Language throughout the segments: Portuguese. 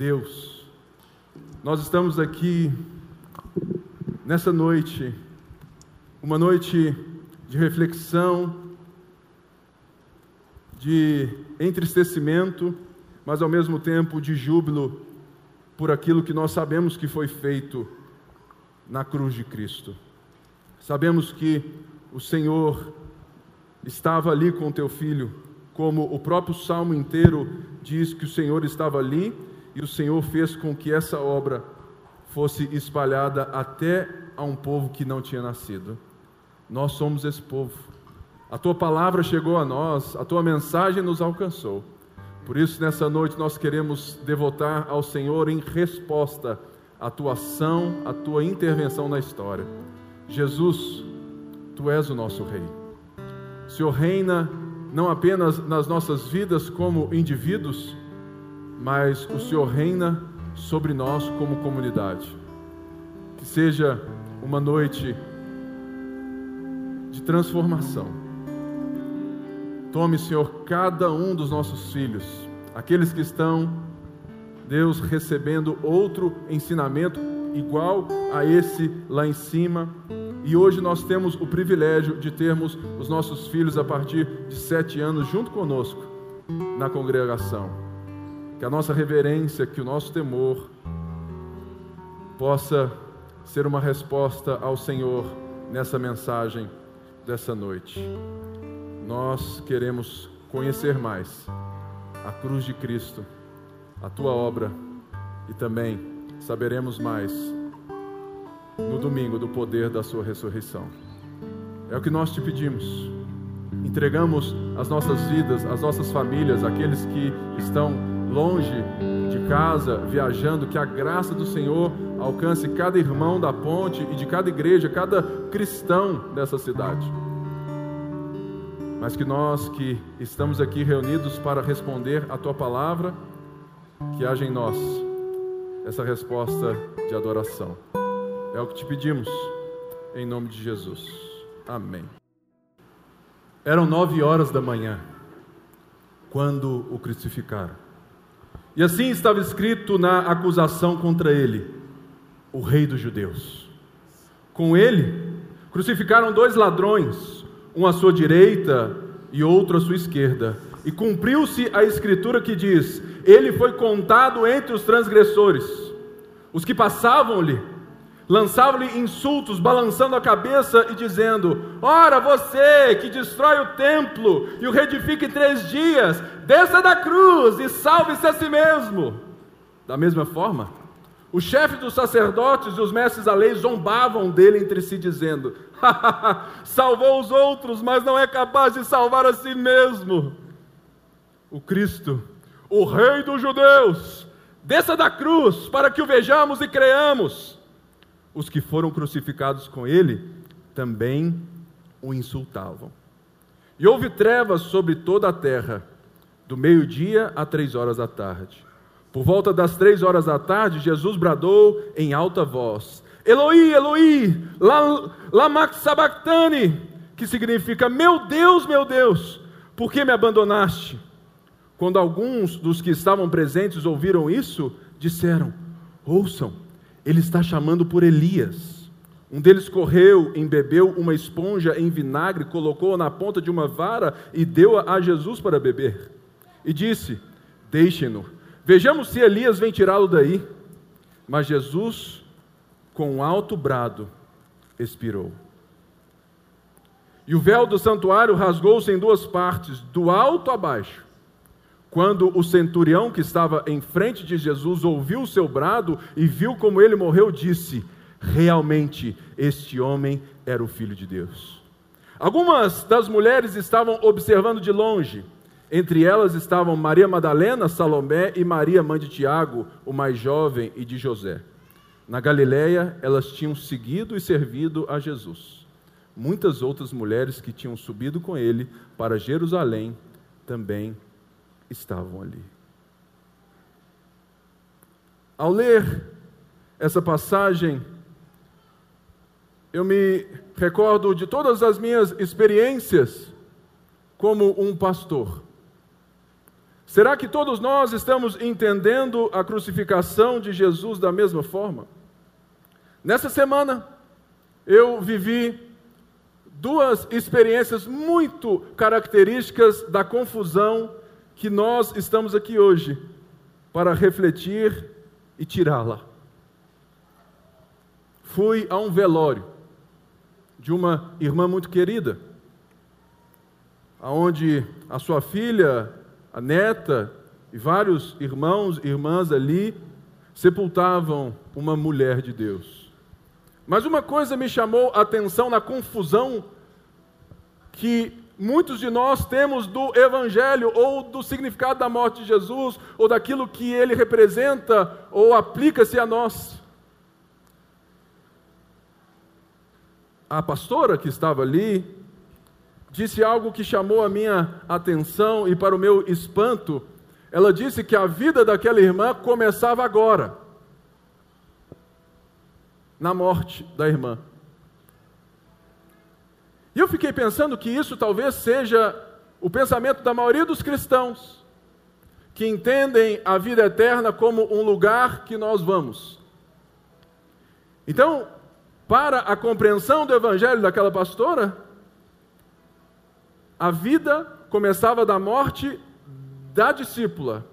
Deus, nós estamos aqui nessa noite, uma noite de reflexão, de entristecimento, mas ao mesmo tempo de júbilo por aquilo que nós sabemos que foi feito na cruz de Cristo. Sabemos que o Senhor estava ali com teu filho, como o próprio salmo inteiro diz que o Senhor estava ali e o Senhor fez com que essa obra fosse espalhada até a um povo que não tinha nascido. Nós somos esse povo. A tua palavra chegou a nós, a tua mensagem nos alcançou. Por isso, nessa noite, nós queremos devotar ao Senhor em resposta a tua ação, a tua intervenção na história. Jesus, tu és o nosso Rei. O Senhor reina não apenas nas nossas vidas como indivíduos, mas o Senhor reina sobre nós como comunidade. Que seja uma noite de transformação. Tome, Senhor, cada um dos nossos filhos, aqueles que estão, Deus, recebendo outro ensinamento igual a esse lá em cima. E hoje nós temos o privilégio de termos os nossos filhos a partir de sete anos junto conosco na congregação que a nossa reverência, que o nosso temor possa ser uma resposta ao Senhor nessa mensagem dessa noite. Nós queremos conhecer mais a cruz de Cristo, a tua obra e também saberemos mais no domingo do poder da sua ressurreição. É o que nós te pedimos. Entregamos as nossas vidas, as nossas famílias, aqueles que estão longe de casa, viajando, que a graça do Senhor alcance cada irmão da ponte e de cada igreja, cada cristão dessa cidade. Mas que nós que estamos aqui reunidos para responder a tua palavra, que haja em nós essa resposta de adoração. É o que te pedimos, em nome de Jesus. Amém. Eram nove horas da manhã quando o crucificaram. E assim estava escrito na acusação contra ele: o rei dos judeus. Com ele crucificaram dois ladrões, um à sua direita e outro à sua esquerda. E cumpriu-se a escritura que diz: Ele foi contado entre os transgressores. Os que passavam-lhe lançavam-lhe insultos, balançando a cabeça e dizendo: Ora, você que destrói o templo e o reedifica em três dias, desça da cruz e salve-se a si mesmo. Da mesma forma, os chefes dos sacerdotes e os mestres da lei zombavam dele entre si, dizendo: Salvou os outros, mas não é capaz de salvar a si mesmo. O Cristo, o Rei dos Judeus, desça da cruz para que o vejamos e creamos os que foram crucificados com ele também o insultavam. E houve trevas sobre toda a terra, do meio-dia a três horas da tarde. Por volta das três horas da tarde, Jesus bradou em alta voz: Eloi, Eloi, lama sabachthani, que significa: Meu Deus, meu Deus, por que me abandonaste? Quando alguns dos que estavam presentes ouviram isso, disseram: Ouçam ele está chamando por Elias. Um deles correu, embebeu uma esponja em vinagre, colocou-a na ponta de uma vara e deu-a a Jesus para beber. E disse: Deixem-no, vejamos se Elias vem tirá-lo daí. Mas Jesus, com um alto brado, expirou. E o véu do santuário rasgou-se em duas partes, do alto a baixo. Quando o centurião que estava em frente de Jesus ouviu o seu brado e viu como ele morreu, disse: Realmente este homem era o filho de Deus. Algumas das mulheres estavam observando de longe. Entre elas estavam Maria Madalena, Salomé e Maria, mãe de Tiago, o mais jovem, e de José. Na Galiléia, elas tinham seguido e servido a Jesus. Muitas outras mulheres que tinham subido com ele para Jerusalém também estavam ali. Ao ler essa passagem, eu me recordo de todas as minhas experiências como um pastor. Será que todos nós estamos entendendo a crucificação de Jesus da mesma forma? Nessa semana, eu vivi duas experiências muito características da confusão que nós estamos aqui hoje para refletir e tirá-la. Fui a um velório de uma irmã muito querida, aonde a sua filha, a neta e vários irmãos e irmãs ali sepultavam uma mulher de Deus. Mas uma coisa me chamou a atenção na confusão que muitos de nós temos do Evangelho ou do significado da morte de Jesus ou daquilo que ele representa ou aplica-se a nós. A pastora que estava ali disse algo que chamou a minha atenção e, para o meu espanto, ela disse que a vida daquela irmã começava agora, na morte da irmã. E eu fiquei pensando que isso talvez seja o pensamento da maioria dos cristãos, que entendem a vida eterna como um lugar que nós vamos. Então, para a compreensão do evangelho daquela pastora, a vida começava da morte da discípula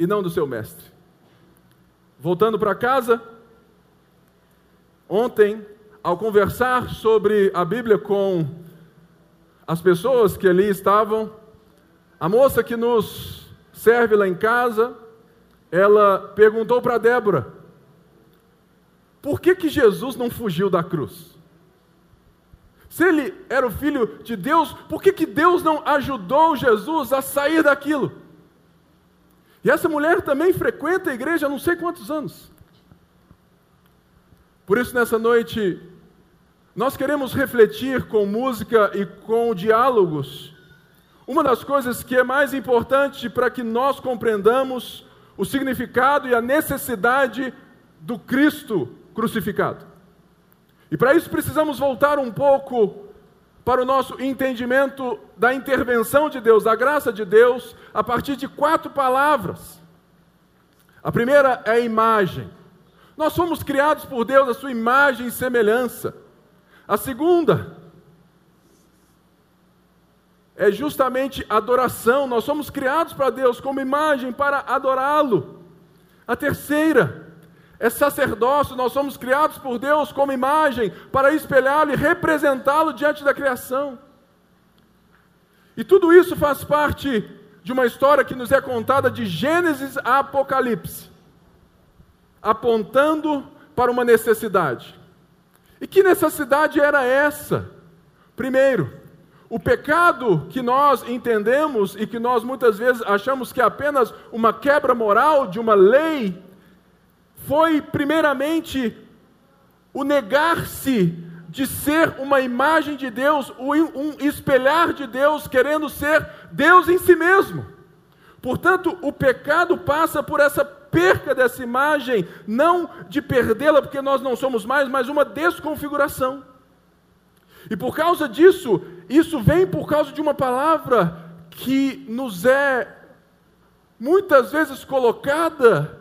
e não do seu mestre. Voltando para casa, ontem, ao conversar sobre a Bíblia com as pessoas que ali estavam, a moça que nos serve lá em casa, ela perguntou para Débora: por que, que Jesus não fugiu da cruz? Se ele era o filho de Deus, por que, que Deus não ajudou Jesus a sair daquilo? E essa mulher também frequenta a igreja há não sei quantos anos. Por isso, nessa noite, nós queremos refletir com música e com diálogos. Uma das coisas que é mais importante para que nós compreendamos o significado e a necessidade do Cristo crucificado. E para isso precisamos voltar um pouco para o nosso entendimento da intervenção de Deus, da graça de Deus, a partir de quatro palavras. A primeira é a imagem. Nós somos criados por Deus a sua imagem e semelhança. A segunda é justamente adoração. Nós somos criados para Deus como imagem para adorá-lo. A terceira é sacerdócio. Nós somos criados por Deus como imagem para espelhá-lo e representá-lo diante da criação. E tudo isso faz parte de uma história que nos é contada de Gênesis a Apocalipse, apontando para uma necessidade. E que necessidade era essa? Primeiro, o pecado que nós entendemos e que nós muitas vezes achamos que é apenas uma quebra moral de uma lei, foi primeiramente o negar-se de ser uma imagem de Deus, um espelhar de Deus, querendo ser Deus em si mesmo. Portanto, o pecado passa por essa perca dessa imagem, não de perdê-la porque nós não somos mais, mas uma desconfiguração. E por causa disso, isso vem por causa de uma palavra que nos é muitas vezes colocada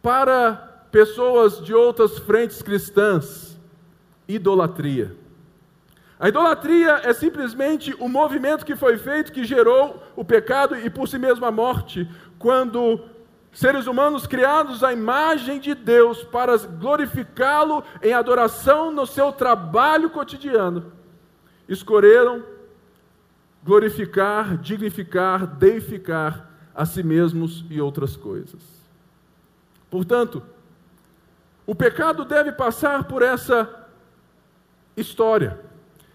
para pessoas de outras frentes cristãs: idolatria. A idolatria é simplesmente o movimento que foi feito que gerou o pecado e por si mesmo a morte, quando seres humanos criados à imagem de Deus para glorificá-lo em adoração no seu trabalho cotidiano, escolheram glorificar, dignificar, deificar a si mesmos e outras coisas. Portanto, o pecado deve passar por essa história,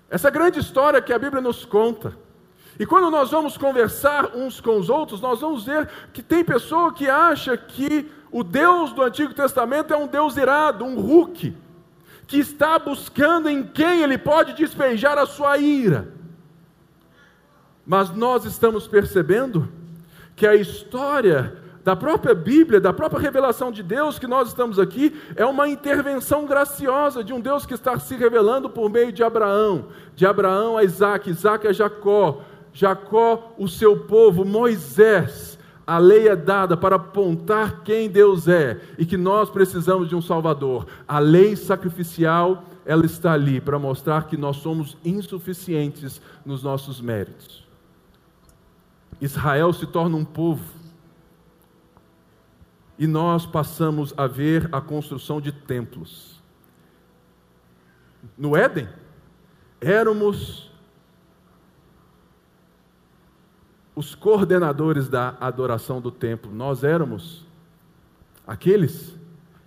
essa grande história que a Bíblia nos conta e quando nós vamos conversar uns com os outros, nós vamos ver que tem pessoa que acha que o Deus do Antigo Testamento é um Deus irado, um Hulk, que está buscando em quem ele pode despejar a sua ira. Mas nós estamos percebendo que a história da própria Bíblia, da própria revelação de Deus que nós estamos aqui, é uma intervenção graciosa de um Deus que está se revelando por meio de Abraão, de Abraão a Isaac, Isaac a Jacó, Jacó, o seu povo, Moisés, A lei é dada para apontar quem Deus é e que nós precisamos de um Salvador. A lei sacrificial, ela está ali para mostrar que nós somos insuficientes nos nossos méritos. Israel se torna um povo e nós passamos a ver a construção de templos. No Éden, éramos os coordenadores da adoração do templo. Nós éramos aqueles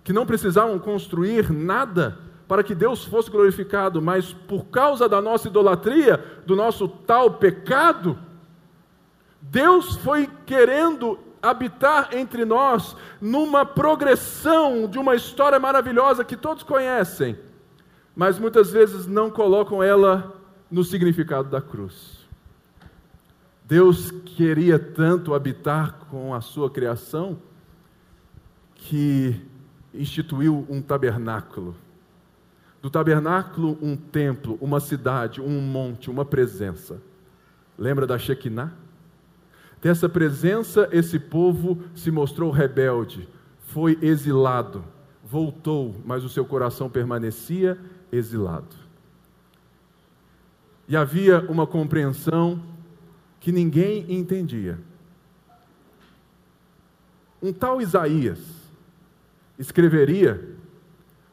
que não precisavam construir nada para que Deus fosse glorificado, mas por causa da nossa idolatria, do nosso tal pecado, Deus foi querendo habitar entre nós numa progressão de uma história maravilhosa que todos conhecem, mas muitas vezes não colocam ela no significado da cruz. Deus queria tanto habitar com a sua criação que instituiu um tabernáculo. Do tabernáculo, um templo, uma cidade, um monte, uma presença. Lembra da Shekinah? Dessa presença, esse povo se mostrou rebelde, foi exilado, voltou, mas o seu coração permanecia exilado. E havia uma compreensão que ninguém entendia. Um tal Isaías escreveria,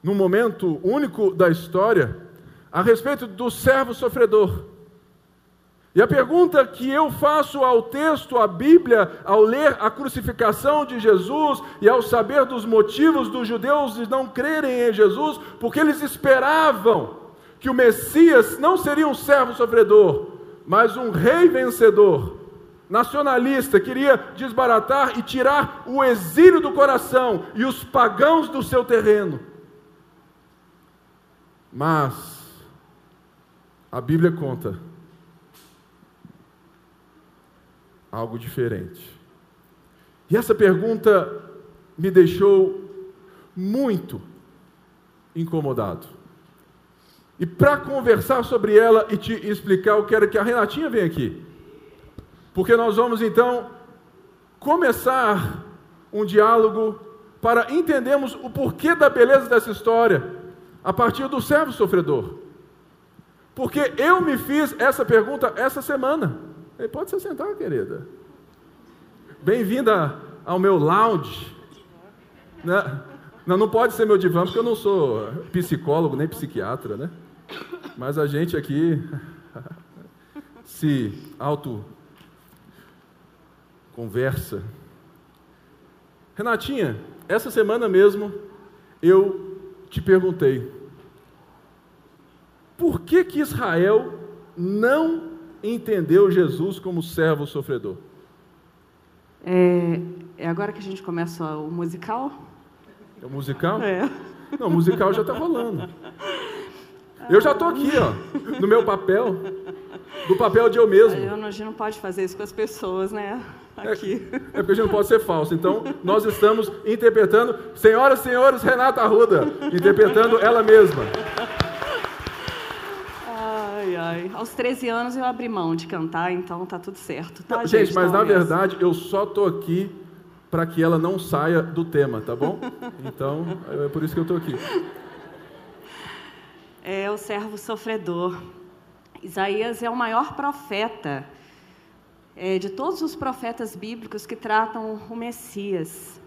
num momento único da história, a respeito do servo sofredor. E a pergunta que eu faço ao texto, à Bíblia, ao ler a crucificação de Jesus e ao saber dos motivos dos judeus de não crerem em Jesus, porque eles esperavam que o Messias não seria um servo sofredor, mas um rei vencedor, nacionalista, queria desbaratar e tirar o exílio do coração e os pagãos do seu terreno. Mas a Bíblia conta algo diferente. E essa pergunta me deixou muito incomodado. E para conversar sobre ela e te explicar, eu quero que a Renatinha venha aqui. Porque nós vamos então começar um diálogo para entendermos o porquê da beleza dessa história a partir do servo sofredor. Porque eu me fiz essa pergunta essa semana. Ele pode se sentar, querida. Bem-vinda ao meu lounge. Né? Não, não pode ser meu divã, porque eu não sou psicólogo nem psiquiatra, né? Mas a gente aqui se auto conversa. Renatinha, essa semana mesmo eu te perguntei por que que Israel não entendeu Jesus como servo sofredor? É, é agora que a gente começa o musical? É o musical? É. Não, o musical já está rolando. Eu já estou aqui, ó, no meu papel, do papel de eu mesmo. Eu, a gente não pode fazer isso com as pessoas, né? Aqui. É, é porque a gente não pode ser falso. Então, nós estamos interpretando, senhoras e senhores, Renata Arruda, interpretando ela mesma. Ai, ai. Aos 13 anos eu abri mão de cantar, então tá tudo certo. Tá, gente, gente, mas tá na mesmo. verdade eu só estou aqui para que ela não saia do tema, tá bom? Então, é por isso que eu estou aqui. É o servo sofredor. Isaías é o maior profeta é, de todos os profetas bíblicos que tratam o Messias.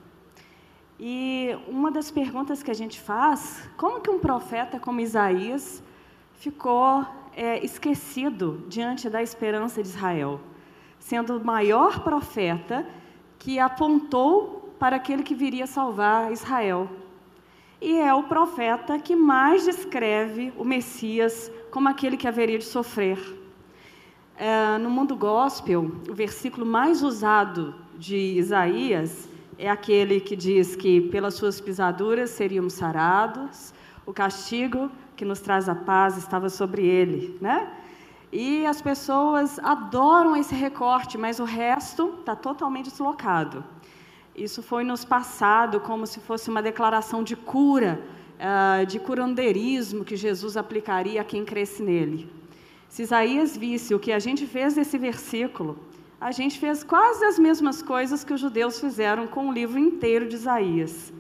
E uma das perguntas que a gente faz, como que um profeta como Isaías ficou é, esquecido diante da esperança de Israel, sendo o maior profeta que apontou para aquele que viria salvar Israel. E é o profeta que mais descreve o Messias como aquele que haveria de sofrer. É, no mundo gospel, o versículo mais usado de Isaías é aquele que diz que pelas suas pisaduras seríamos sarados, o castigo que nos traz a paz estava sobre ele, né? E as pessoas adoram esse recorte, mas o resto está totalmente deslocado. Isso foi nos passado como se fosse uma declaração de cura, uh, de curandeirismo que Jesus aplicaria a quem cresce nele. Se Isaías visse o que a gente fez nesse versículo, a gente fez quase as mesmas coisas que os judeus fizeram com o livro inteiro de Isaías.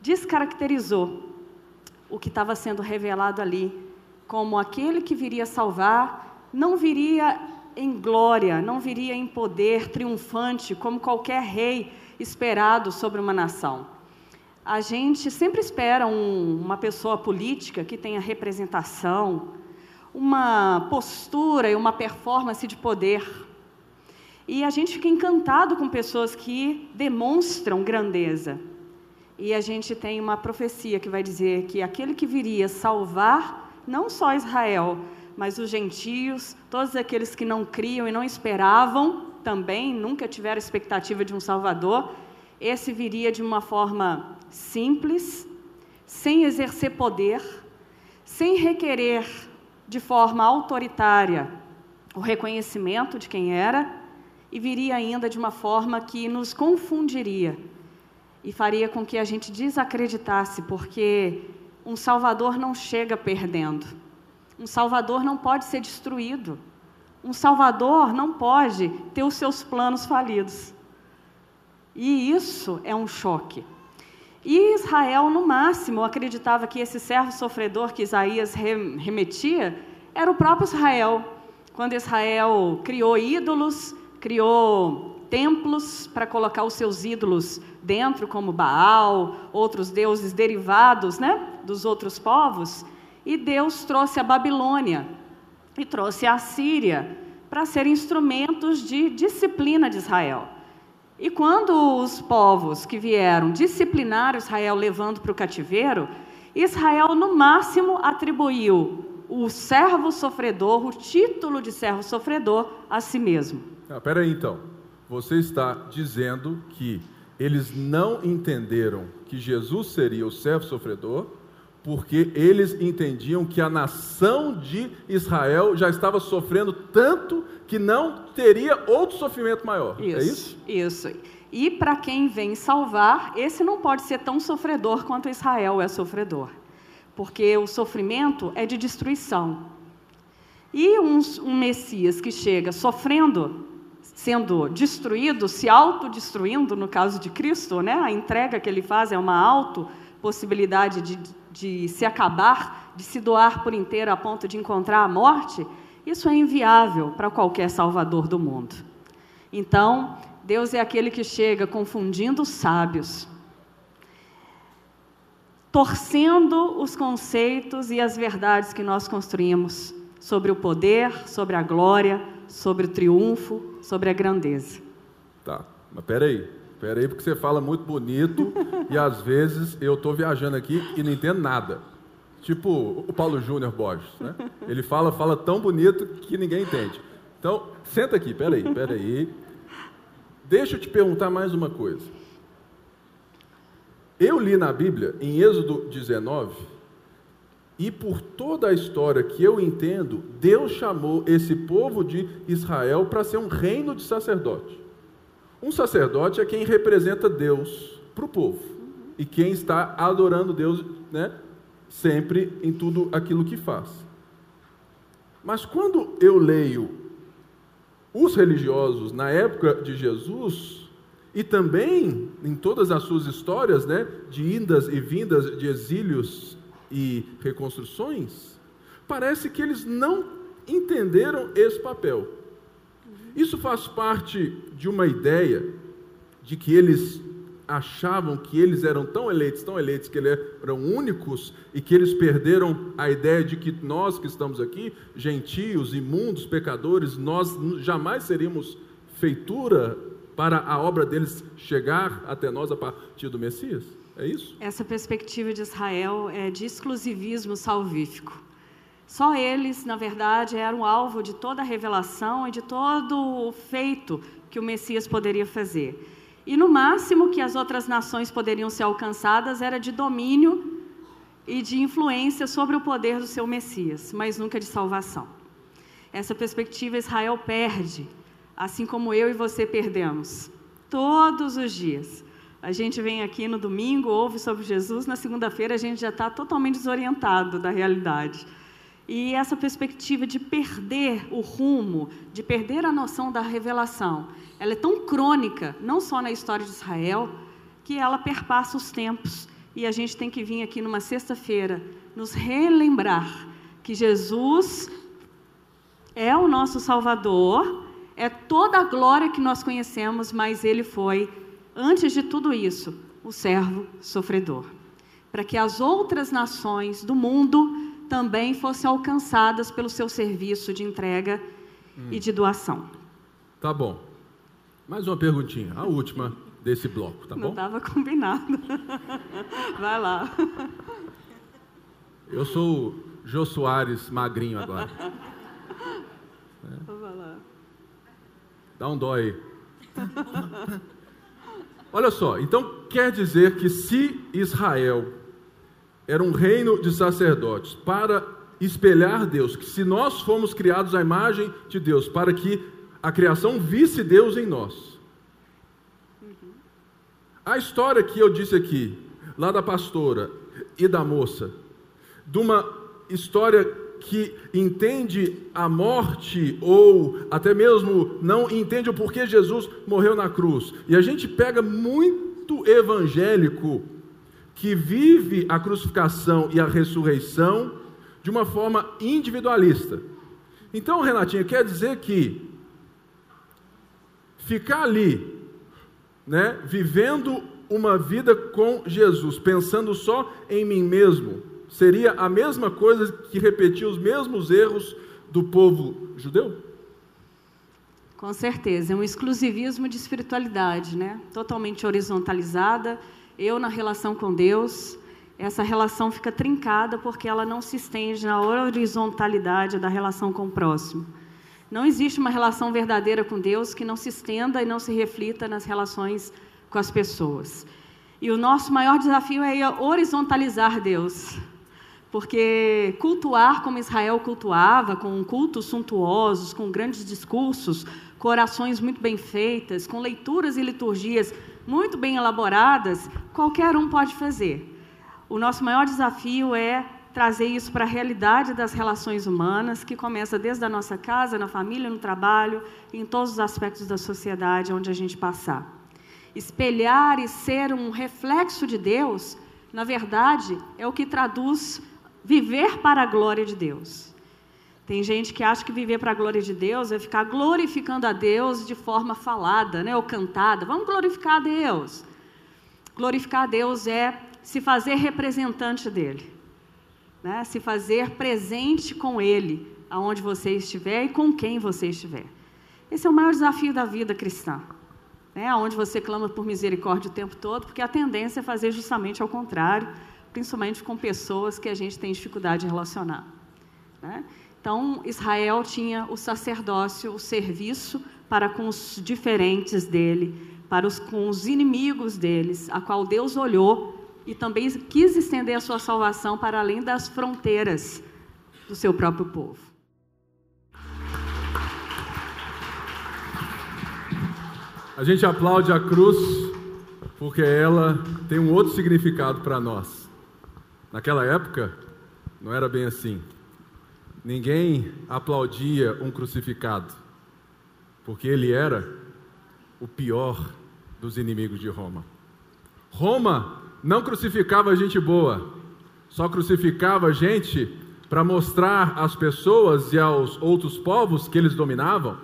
Descaracterizou o que estava sendo revelado ali, como aquele que viria salvar, não viria em glória, não viria em poder triunfante, como qualquer rei esperado sobre uma nação. A gente sempre espera um, uma pessoa política que tenha representação, uma postura e uma performance de poder. E a gente fica encantado com pessoas que demonstram grandeza. E a gente tem uma profecia que vai dizer que aquele que viria salvar não só Israel, mas os gentios, todos aqueles que não criam e não esperavam também, nunca tiveram expectativa de um Salvador, esse viria de uma forma simples, sem exercer poder, sem requerer de forma autoritária o reconhecimento de quem era, e viria ainda de uma forma que nos confundiria e faria com que a gente desacreditasse, porque um Salvador não chega perdendo. Um Salvador não pode ser destruído. Um Salvador não pode ter os seus planos falidos. E isso é um choque. E Israel, no máximo, acreditava que esse servo sofredor que Isaías remetia era o próprio Israel. Quando Israel criou ídolos, criou templos para colocar os seus ídolos dentro, como Baal, outros deuses derivados né, dos outros povos, e Deus trouxe a Babilônia e trouxe a Síria para serem instrumentos de disciplina de Israel. E quando os povos que vieram disciplinar Israel levando para o cativeiro, Israel no máximo atribuiu o servo sofredor, o título de servo sofredor, a si mesmo. Ah, peraí então. Você está dizendo que eles não entenderam que Jesus seria o servo sofredor, porque eles entendiam que a nação de Israel já estava sofrendo tanto que não teria outro sofrimento maior. Isso, é isso? Isso. E para quem vem salvar, esse não pode ser tão sofredor quanto Israel é sofredor, porque o sofrimento é de destruição. E um, um Messias que chega sofrendo, sendo destruído, se autodestruindo, no caso de Cristo, né? a entrega que ele faz é uma auto possibilidade de de se acabar, de se doar por inteiro a ponto de encontrar a morte, isso é inviável para qualquer salvador do mundo. Então, Deus é aquele que chega confundindo os sábios, torcendo os conceitos e as verdades que nós construímos sobre o poder, sobre a glória, sobre o triunfo, sobre a grandeza. Tá, mas peraí. Espera aí, porque você fala muito bonito e às vezes eu estou viajando aqui e não entendo nada. Tipo o Paulo Júnior Borges, né? Ele fala, fala tão bonito que ninguém entende. Então, senta aqui, espera aí. Deixa eu te perguntar mais uma coisa. Eu li na Bíblia, em Êxodo 19, e por toda a história que eu entendo, Deus chamou esse povo de Israel para ser um reino de sacerdote. Um sacerdote é quem representa Deus para o povo e quem está adorando Deus né, sempre em tudo aquilo que faz. Mas quando eu leio os religiosos na época de Jesus, e também em todas as suas histórias né, de indas e vindas de exílios e reconstruções, parece que eles não entenderam esse papel. Isso faz parte de uma ideia de que eles achavam que eles eram tão eleitos, tão eleitos, que eles eram únicos e que eles perderam a ideia de que nós que estamos aqui, gentios, imundos, pecadores, nós jamais seríamos feitura para a obra deles chegar até nós a partir do Messias? É isso? Essa perspectiva de Israel é de exclusivismo salvífico. Só eles, na verdade, eram alvo de toda a revelação e de todo o feito que o Messias poderia fazer. E no máximo que as outras nações poderiam ser alcançadas era de domínio e de influência sobre o poder do seu Messias, mas nunca de salvação. Essa perspectiva Israel perde, assim como eu e você perdemos, todos os dias. A gente vem aqui no domingo, ouve sobre Jesus, na segunda-feira a gente já está totalmente desorientado da realidade. E essa perspectiva de perder o rumo, de perder a noção da revelação, ela é tão crônica, não só na história de Israel, que ela perpassa os tempos. E a gente tem que vir aqui numa sexta-feira nos relembrar que Jesus é o nosso Salvador, é toda a glória que nós conhecemos, mas ele foi, antes de tudo isso, o servo sofredor. Para que as outras nações do mundo também fossem alcançadas pelo seu serviço de entrega hum. e de doação. Tá bom. Mais uma perguntinha, a última desse bloco, tá Não bom? Não estava combinado. Vai lá. Eu sou o Jô Soares magrinho agora. É. Vai lá. Dá um dó aí. Olha só, então quer dizer que se Israel era um reino de sacerdotes para espelhar Deus, que se nós fomos criados à imagem de Deus, para que a criação visse Deus em nós. A história que eu disse aqui, lá da pastora e da moça, de uma história que entende a morte ou até mesmo não entende o porquê Jesus morreu na cruz. E a gente pega muito evangélico que vive a crucificação e a ressurreição de uma forma individualista. Então, Renatinha, quer dizer que ficar ali, né, vivendo uma vida com Jesus, pensando só em mim mesmo, seria a mesma coisa que repetir os mesmos erros do povo judeu? Com certeza, é um exclusivismo de espiritualidade, né? Totalmente horizontalizada eu na relação com Deus, essa relação fica trincada porque ela não se estende na horizontalidade da relação com o próximo. Não existe uma relação verdadeira com Deus que não se estenda e não se reflita nas relações com as pessoas. E o nosso maior desafio é horizontalizar Deus. Porque cultuar como Israel cultuava, com cultos suntuosos, com grandes discursos, com orações muito bem feitas, com leituras e liturgias muito bem elaboradas, qualquer um pode fazer. O nosso maior desafio é trazer isso para a realidade das relações humanas, que começa desde a nossa casa, na família, no trabalho, em todos os aspectos da sociedade onde a gente passar. Espelhar e ser um reflexo de Deus, na verdade, é o que traduz viver para a glória de Deus. Tem gente que acha que viver para a glória de Deus é ficar glorificando a Deus de forma falada, né, ou cantada. Vamos glorificar a Deus. Glorificar a Deus é se fazer representante dele, né? se fazer presente com ele, aonde você estiver e com quem você estiver. Esse é o maior desafio da vida cristã. Né? Onde você clama por misericórdia o tempo todo, porque a tendência é fazer justamente ao contrário, principalmente com pessoas que a gente tem dificuldade de relacionar. Né? Então, Israel tinha o sacerdócio, o serviço para com os diferentes dele, para os, com os inimigos deles, a qual Deus olhou e também quis estender a sua salvação para além das fronteiras do seu próprio povo. A gente aplaude a cruz porque ela tem um outro significado para nós. Naquela época, não era bem assim. Ninguém aplaudia um crucificado, porque ele era o pior dos inimigos de Roma. Roma não crucificava gente boa, só crucificava gente para mostrar às pessoas e aos outros povos que eles dominavam: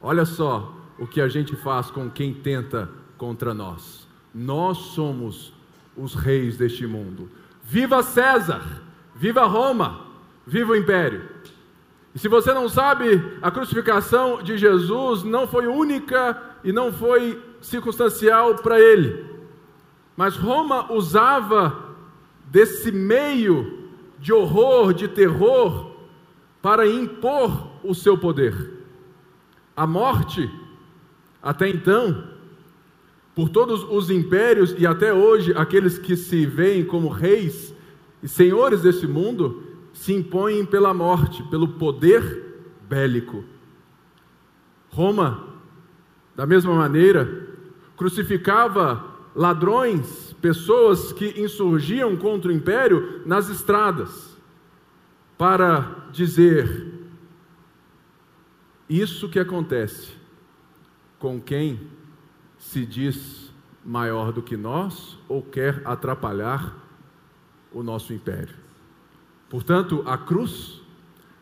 olha só o que a gente faz com quem tenta contra nós. Nós somos os reis deste mundo. Viva César! Viva Roma! Viva o império! E se você não sabe, a crucificação de Jesus não foi única e não foi circunstancial para ele. Mas Roma usava desse meio de horror, de terror, para impor o seu poder. A morte, até então, por todos os impérios e até hoje aqueles que se veem como reis e senhores desse mundo, se impõem pela morte, pelo poder bélico. Roma, da mesma maneira, crucificava ladrões, pessoas que insurgiam contra o império nas estradas, para dizer isso que acontece com quem se diz maior do que nós ou quer atrapalhar o nosso império. Portanto, a cruz,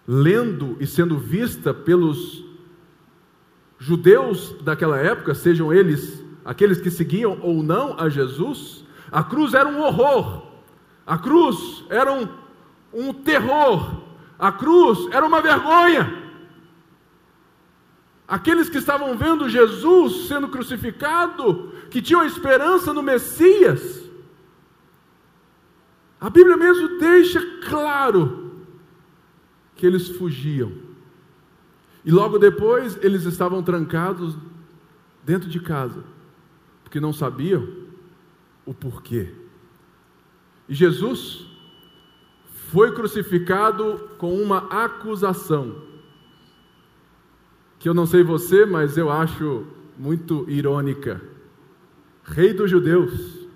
lendo e sendo vista pelos judeus daquela época, sejam eles aqueles que seguiam ou não a Jesus, a cruz era um horror, a cruz era um, um terror, a cruz era uma vergonha. Aqueles que estavam vendo Jesus sendo crucificado, que tinham esperança no Messias, a Bíblia mesmo deixa claro que eles fugiam. E logo depois eles estavam trancados dentro de casa, porque não sabiam o porquê. E Jesus foi crucificado com uma acusação que eu não sei você, mas eu acho muito irônica. Rei dos judeus.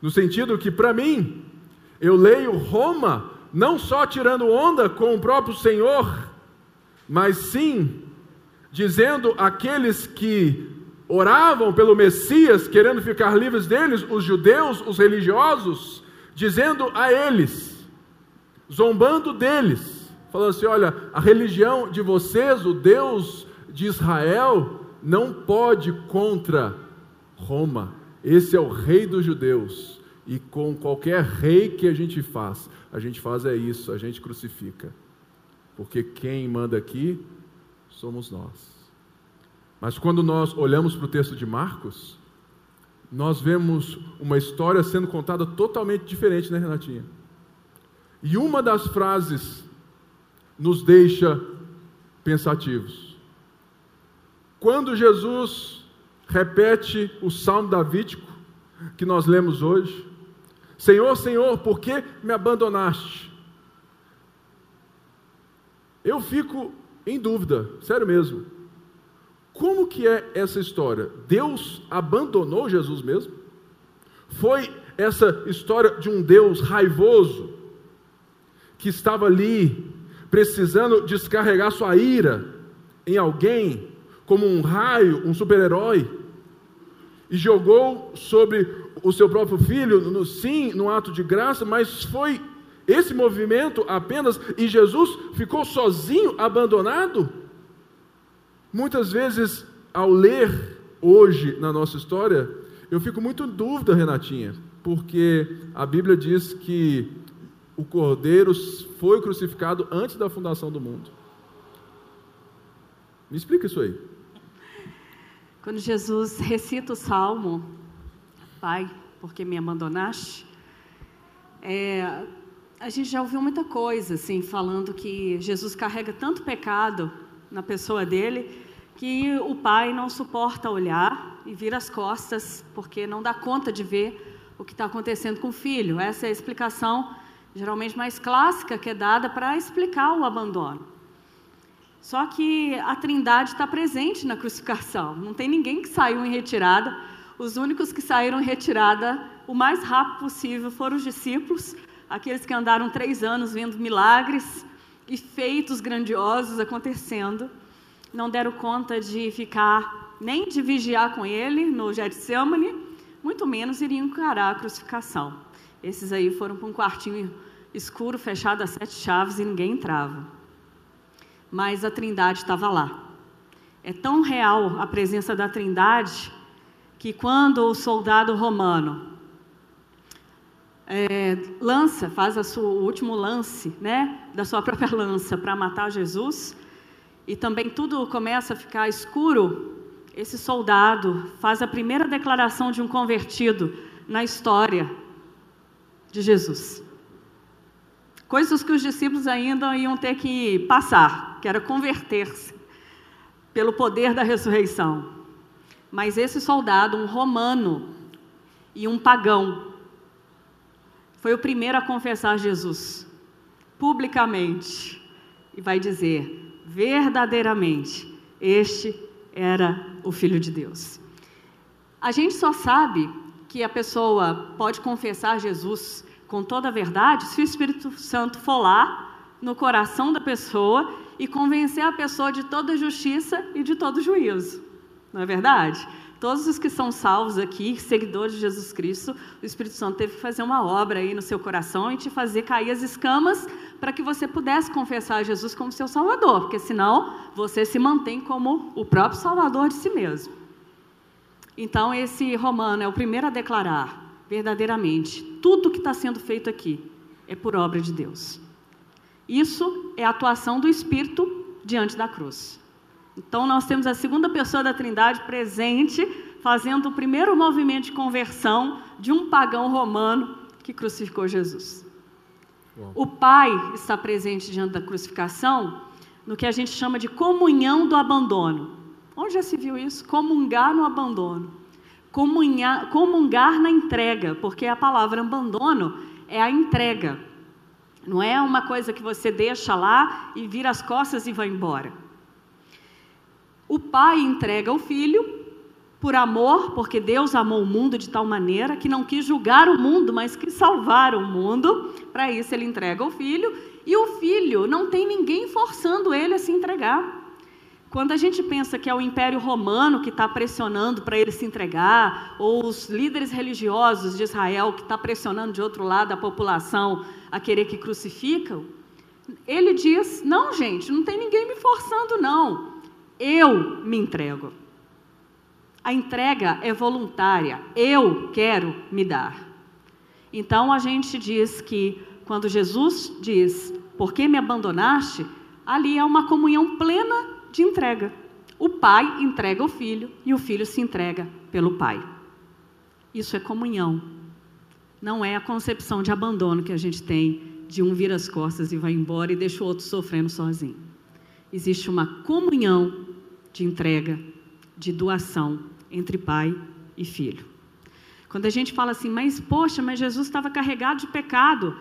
No sentido que, para mim, eu leio Roma não só tirando onda com o próprio Senhor, mas sim dizendo aqueles que oravam pelo Messias, querendo ficar livres deles, os judeus, os religiosos, dizendo a eles, zombando deles, falando assim: olha, a religião de vocês, o Deus de Israel, não pode contra Roma. Esse é o rei dos judeus. E com qualquer rei que a gente faz, a gente faz é isso, a gente crucifica. Porque quem manda aqui somos nós. Mas quando nós olhamos para o texto de Marcos, nós vemos uma história sendo contada totalmente diferente, né, Renatinha? E uma das frases nos deixa pensativos. Quando Jesus repete o salmo davídico que nós lemos hoje, Senhor, Senhor, por que me abandonaste? Eu fico em dúvida, sério mesmo. Como que é essa história? Deus abandonou Jesus mesmo? Foi essa história de um Deus raivoso que estava ali precisando descarregar sua ira em alguém, como um raio, um super-herói, e jogou sobre o seu próprio filho, no, sim, no ato de graça, mas foi esse movimento apenas, e Jesus ficou sozinho, abandonado? Muitas vezes, ao ler hoje na nossa história, eu fico muito em dúvida, Renatinha, porque a Bíblia diz que o Cordeiro foi crucificado antes da fundação do mundo. Me explica isso aí. Quando Jesus recita o salmo, Pai, porque me abandonaste, é, a gente já ouviu muita coisa, assim, falando que Jesus carrega tanto pecado na pessoa dele que o pai não suporta olhar e vira as costas porque não dá conta de ver o que está acontecendo com o filho. Essa é a explicação geralmente mais clássica, que é dada para explicar o abandono. Só que a trindade está presente na crucificação, não tem ninguém que saiu em retirada. Os únicos que saíram retirada o mais rápido possível foram os discípulos, aqueles que andaram três anos vendo milagres e feitos grandiosos acontecendo. Não deram conta de ficar, nem de vigiar com ele no Getsemane, muito menos iriam encarar a crucificação. Esses aí foram para um quartinho escuro, fechado a sete chaves e ninguém entrava. Mas a Trindade estava lá. É tão real a presença da Trindade que quando o soldado romano é, lança, faz sua, o último lance, né, da sua própria lança para matar Jesus, e também tudo começa a ficar escuro, esse soldado faz a primeira declaração de um convertido na história de Jesus. Coisas que os discípulos ainda iam ter que passar, que era converter-se pelo poder da ressurreição. Mas esse soldado, um romano e um pagão, foi o primeiro a confessar Jesus publicamente e vai dizer: verdadeiramente, este era o Filho de Deus. A gente só sabe que a pessoa pode confessar Jesus com toda a verdade se o Espírito Santo for lá no coração da pessoa e convencer a pessoa de toda justiça e de todo juízo. Não é verdade? Todos os que são salvos aqui, seguidores de Jesus Cristo, o Espírito Santo teve que fazer uma obra aí no seu coração e te fazer cair as escamas para que você pudesse confessar Jesus como seu Salvador, porque senão você se mantém como o próprio Salvador de si mesmo. Então, esse romano é o primeiro a declarar verdadeiramente: tudo que está sendo feito aqui é por obra de Deus. Isso é a atuação do Espírito diante da cruz. Então, nós temos a segunda pessoa da Trindade presente, fazendo o primeiro movimento de conversão de um pagão romano que crucificou Jesus. Bom. O Pai está presente diante da crucificação no que a gente chama de comunhão do abandono. Onde já se viu isso? Comungar no abandono. Comunhar, comungar na entrega, porque a palavra abandono é a entrega. Não é uma coisa que você deixa lá e vira as costas e vai embora. O pai entrega o filho por amor, porque Deus amou o mundo de tal maneira que não quis julgar o mundo, mas quis salvar o mundo. Para isso ele entrega o filho e o filho não tem ninguém forçando ele a se entregar. Quando a gente pensa que é o Império Romano que está pressionando para ele se entregar, ou os líderes religiosos de Israel que está pressionando de outro lado a população a querer que crucificam, ele diz: não, gente, não tem ninguém me forçando, não. Eu me entrego. A entrega é voluntária. Eu quero me dar. Então a gente diz que quando Jesus diz: Por que me abandonaste? Ali é uma comunhão plena de entrega. O pai entrega o filho e o filho se entrega pelo pai. Isso é comunhão. Não é a concepção de abandono que a gente tem de um vira as costas e vai embora e deixa o outro sofrendo sozinho. Existe uma comunhão de entrega, de doação entre pai e filho. Quando a gente fala assim, mas poxa, mas Jesus estava carregado de pecado.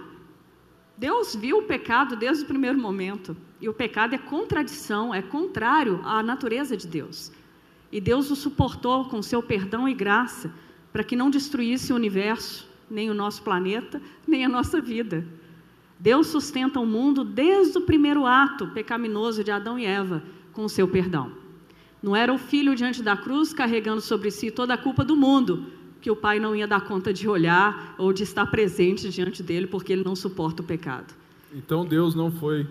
Deus viu o pecado desde o primeiro momento. E o pecado é contradição, é contrário à natureza de Deus. E Deus o suportou com seu perdão e graça para que não destruísse o universo, nem o nosso planeta, nem a nossa vida. Deus sustenta o mundo desde o primeiro ato pecaminoso de Adão e Eva com o seu perdão. Não era o filho diante da cruz carregando sobre si toda a culpa do mundo, que o pai não ia dar conta de olhar ou de estar presente diante dele porque ele não suporta o pecado. Então Deus não foi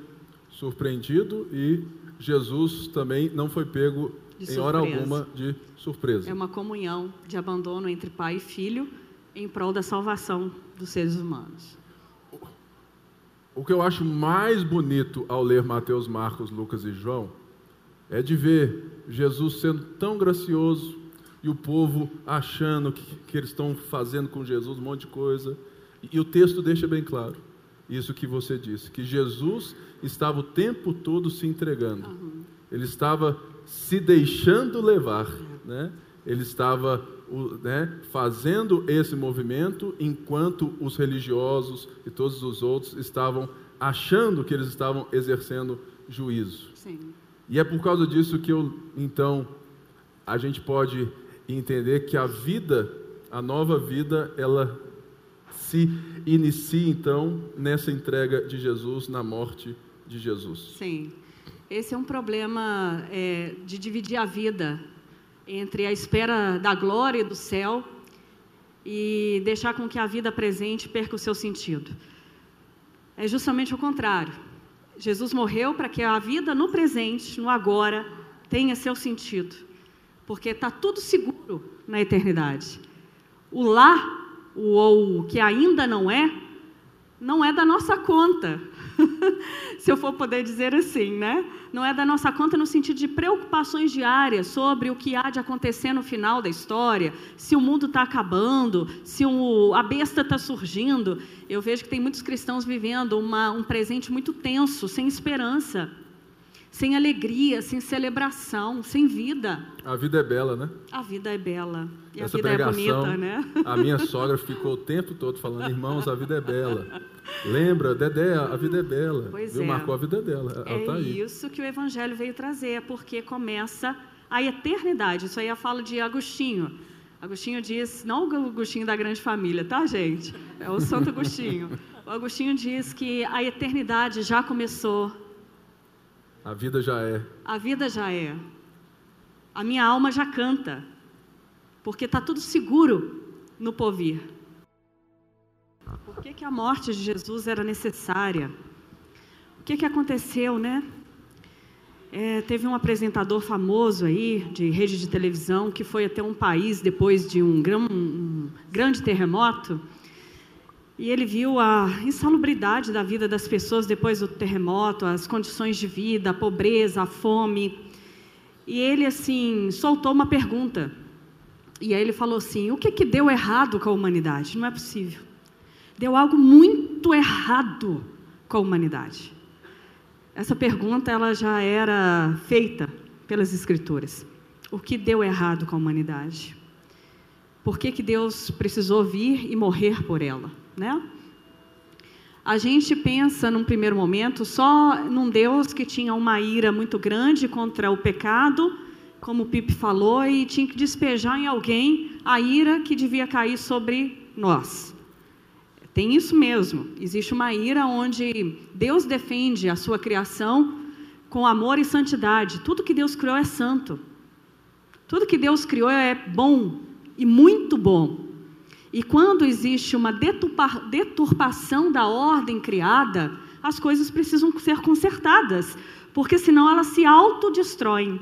surpreendido e Jesus também não foi pego em hora alguma de surpresa. É uma comunhão de abandono entre pai e filho em prol da salvação dos seres humanos. O que eu acho mais bonito ao ler Mateus, Marcos, Lucas e João é de ver Jesus sendo tão gracioso e o povo achando que, que eles estão fazendo com Jesus um monte de coisa. E, e o texto deixa bem claro isso que você disse, que Jesus estava o tempo todo se entregando. Uhum. Ele estava se deixando levar, né? Ele estava né, fazendo esse movimento enquanto os religiosos e todos os outros estavam achando que eles estavam exercendo juízo. Sim. E é por causa disso que eu, então, a gente pode entender que a vida, a nova vida, ela se inicia então nessa entrega de Jesus, na morte de Jesus. Sim. Esse é um problema é, de dividir a vida entre a espera da glória do céu e deixar com que a vida presente perca o seu sentido. É justamente o contrário. Jesus morreu para que a vida no presente, no agora, tenha seu sentido, porque está tudo seguro na eternidade. O lá o ou que ainda não é, não é da nossa conta. Se eu for poder dizer assim, né? Não é da nossa conta no sentido de preocupações diárias sobre o que há de acontecer no final da história, se o mundo está acabando, se o, a besta está surgindo. Eu vejo que tem muitos cristãos vivendo uma, um presente muito tenso, sem esperança sem alegria, sem celebração, sem vida. A vida é bela, né? A vida é bela. E Essa a vida é bonita, né? A minha sogra ficou o tempo todo falando, irmãos, a vida é bela. Lembra, Dedé, a vida é bela. Pois Viu? é. Marcou a vida dela. Ela é tá isso que o Evangelho veio trazer, porque começa a eternidade. Isso aí é a fala de Agostinho. Agostinho diz, não o Agostinho da grande família, tá, gente? É o Santo Agostinho. O Agostinho diz que a eternidade já começou. A vida já é. A vida já é. A minha alma já canta, porque está tudo seguro no porvir. Por que, que a morte de Jesus era necessária? O que, que aconteceu, né? É, teve um apresentador famoso aí, de rede de televisão, que foi até um país depois de um, um grande terremoto, e ele viu a insalubridade da vida das pessoas depois do terremoto, as condições de vida, a pobreza, a fome. E ele, assim, soltou uma pergunta. E aí ele falou assim: o que, que deu errado com a humanidade? Não é possível. Deu algo muito errado com a humanidade. Essa pergunta ela já era feita pelas escrituras. O que deu errado com a humanidade? Por que, que Deus precisou vir e morrer por ela, né? A gente pensa num primeiro momento só num Deus que tinha uma ira muito grande contra o pecado, como o Pipe falou, e tinha que despejar em alguém a ira que devia cair sobre nós. Tem isso mesmo. Existe uma ira onde Deus defende a sua criação com amor e santidade. Tudo que Deus criou é santo. Tudo que Deus criou é bom e muito bom. E quando existe uma deturpação da ordem criada, as coisas precisam ser consertadas, porque senão elas se autodestroem.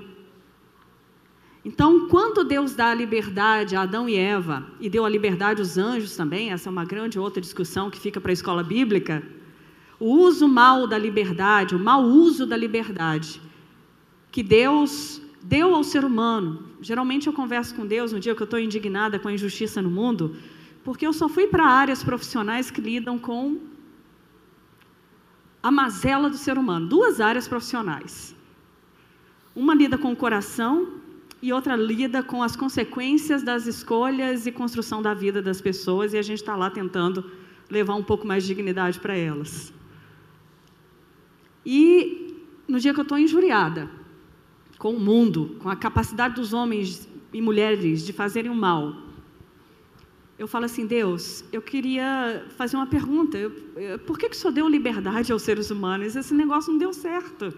Então, quando Deus dá a liberdade a Adão e Eva, e deu a liberdade aos anjos também, essa é uma grande outra discussão que fica para a escola bíblica, o uso mal da liberdade, o mau uso da liberdade, que Deus deu ao ser humano. Geralmente eu converso com Deus no dia que eu estou indignada com a injustiça no mundo, porque eu só fui para áreas profissionais que lidam com a mazela do ser humano, duas áreas profissionais. Uma lida com o coração e outra lida com as consequências das escolhas e construção da vida das pessoas, e a gente está lá tentando levar um pouco mais de dignidade para elas. E no dia que eu estou injuriada com o mundo, com a capacidade dos homens e mulheres de fazerem o mal, eu falo assim, Deus, eu queria fazer uma pergunta. Eu, eu, por que, que o Senhor deu liberdade aos seres humanos? Esse negócio não deu certo.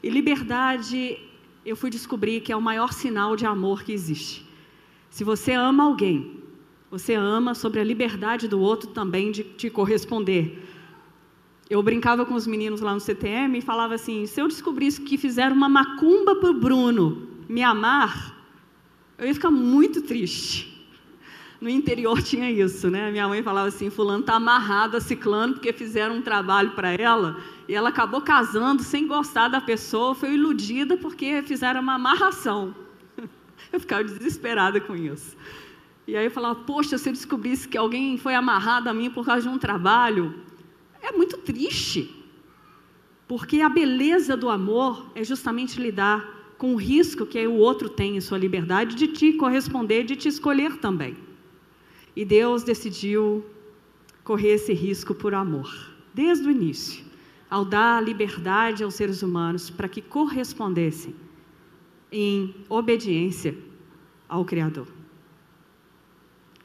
E liberdade eu fui descobrir que é o maior sinal de amor que existe. Se você ama alguém, você ama sobre a liberdade do outro também de te corresponder. Eu brincava com os meninos lá no CTM e falava assim: se eu descobrisse que fizeram uma macumba para o Bruno me amar, eu ia ficar muito triste. No interior tinha isso, né? Minha mãe falava assim: Fulano amarrado a ciclano porque fizeram um trabalho para ela e ela acabou casando sem gostar da pessoa, foi iludida porque fizeram uma amarração. Eu ficava desesperada com isso. E aí eu falava, poxa, se eu descobrisse que alguém foi amarrado a mim por causa de um trabalho, é muito triste. Porque a beleza do amor é justamente lidar com o risco que o outro tem em sua liberdade de te corresponder, de te escolher também. E Deus decidiu correr esse risco por amor, desde o início ao dar liberdade aos seres humanos para que correspondessem em obediência ao Criador.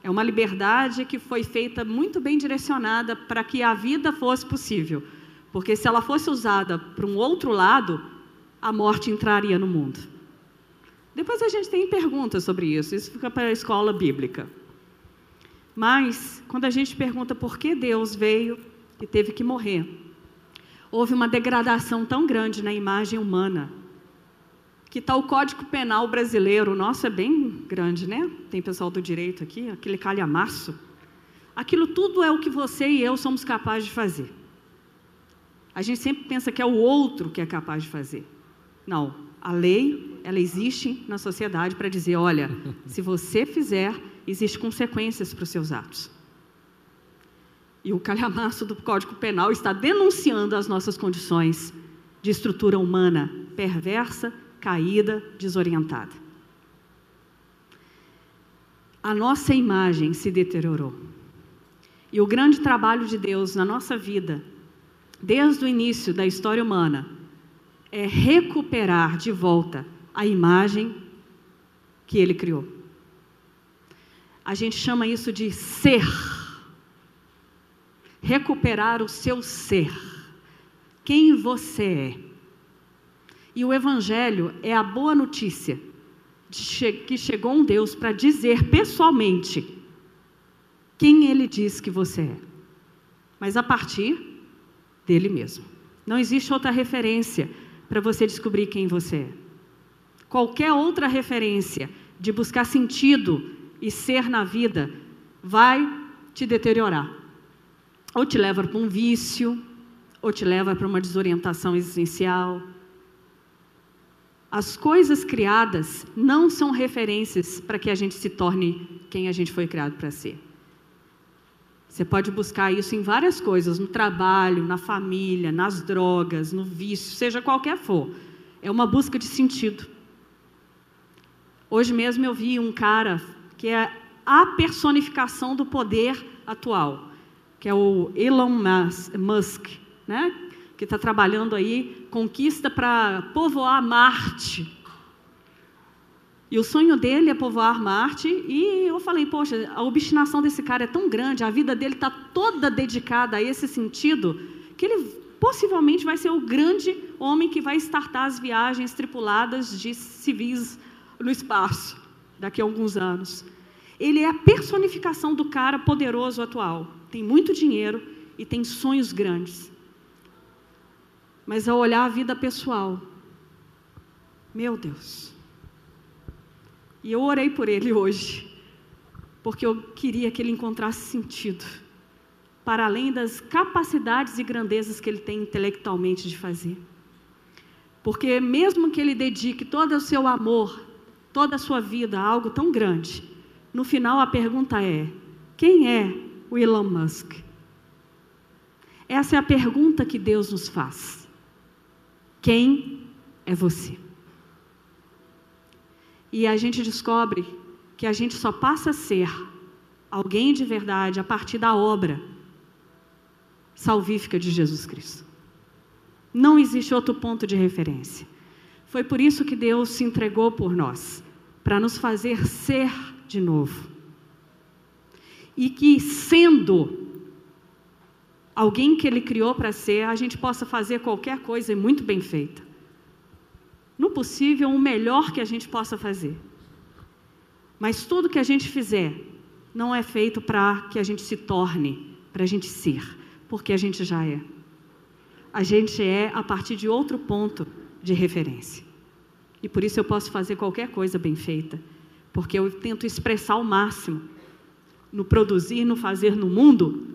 É uma liberdade que foi feita muito bem direcionada para que a vida fosse possível, porque se ela fosse usada para um outro lado, a morte entraria no mundo. Depois a gente tem perguntas sobre isso, isso fica para a escola bíblica. Mas, quando a gente pergunta por que Deus veio e teve que morrer, houve uma degradação tão grande na imagem humana que tal o Código Penal brasileiro, o nosso é bem grande, né? Tem pessoal do direito aqui, aquele calhamaço. Aquilo tudo é o que você e eu somos capazes de fazer. A gente sempre pensa que é o outro que é capaz de fazer. Não, a lei, ela existe na sociedade para dizer, olha, se você fizer, existem consequências para os seus atos. E o calhamaço do Código Penal está denunciando as nossas condições de estrutura humana perversa, caída, desorientada. A nossa imagem se deteriorou. E o grande trabalho de Deus na nossa vida, desde o início da história humana, é recuperar de volta a imagem que Ele criou. A gente chama isso de ser recuperar o seu ser, quem você é. E o Evangelho é a boa notícia de que chegou um Deus para dizer pessoalmente quem ele diz que você é, mas a partir dele mesmo. Não existe outra referência para você descobrir quem você é. Qualquer outra referência de buscar sentido e ser na vida vai te deteriorar. Ou te leva para um vício, ou te leva para uma desorientação existencial. As coisas criadas não são referências para que a gente se torne quem a gente foi criado para ser. Você pode buscar isso em várias coisas, no trabalho, na família, nas drogas, no vício, seja qualquer for. É uma busca de sentido. Hoje mesmo eu vi um cara que é a personificação do poder atual, que é o Elon Musk, né? que está trabalhando aí, conquista para povoar Marte. E o sonho dele é povoar Marte, e eu falei, poxa, a obstinação desse cara é tão grande, a vida dele está toda dedicada a esse sentido, que ele possivelmente vai ser o grande homem que vai startar as viagens tripuladas de civis no espaço daqui a alguns anos. Ele é a personificação do cara poderoso atual. Tem muito dinheiro e tem sonhos grandes. Mas ao olhar a vida pessoal, meu Deus. E eu orei por ele hoje, porque eu queria que ele encontrasse sentido, para além das capacidades e grandezas que ele tem intelectualmente de fazer. Porque mesmo que ele dedique todo o seu amor toda a sua vida a algo tão grande, no final a pergunta é: quem é o Elon Musk? Essa é a pergunta que Deus nos faz. Quem é você? E a gente descobre que a gente só passa a ser alguém de verdade a partir da obra salvífica de Jesus Cristo. Não existe outro ponto de referência. Foi por isso que Deus se entregou por nós para nos fazer ser de novo. E que, sendo alguém que Ele criou para ser, a gente possa fazer qualquer coisa muito bem feita. No possível, o melhor que a gente possa fazer. Mas tudo que a gente fizer não é feito para que a gente se torne, para a gente ser, porque a gente já é. A gente é a partir de outro ponto de referência. E por isso eu posso fazer qualquer coisa bem feita, porque eu tento expressar ao máximo no produzir, no fazer no mundo,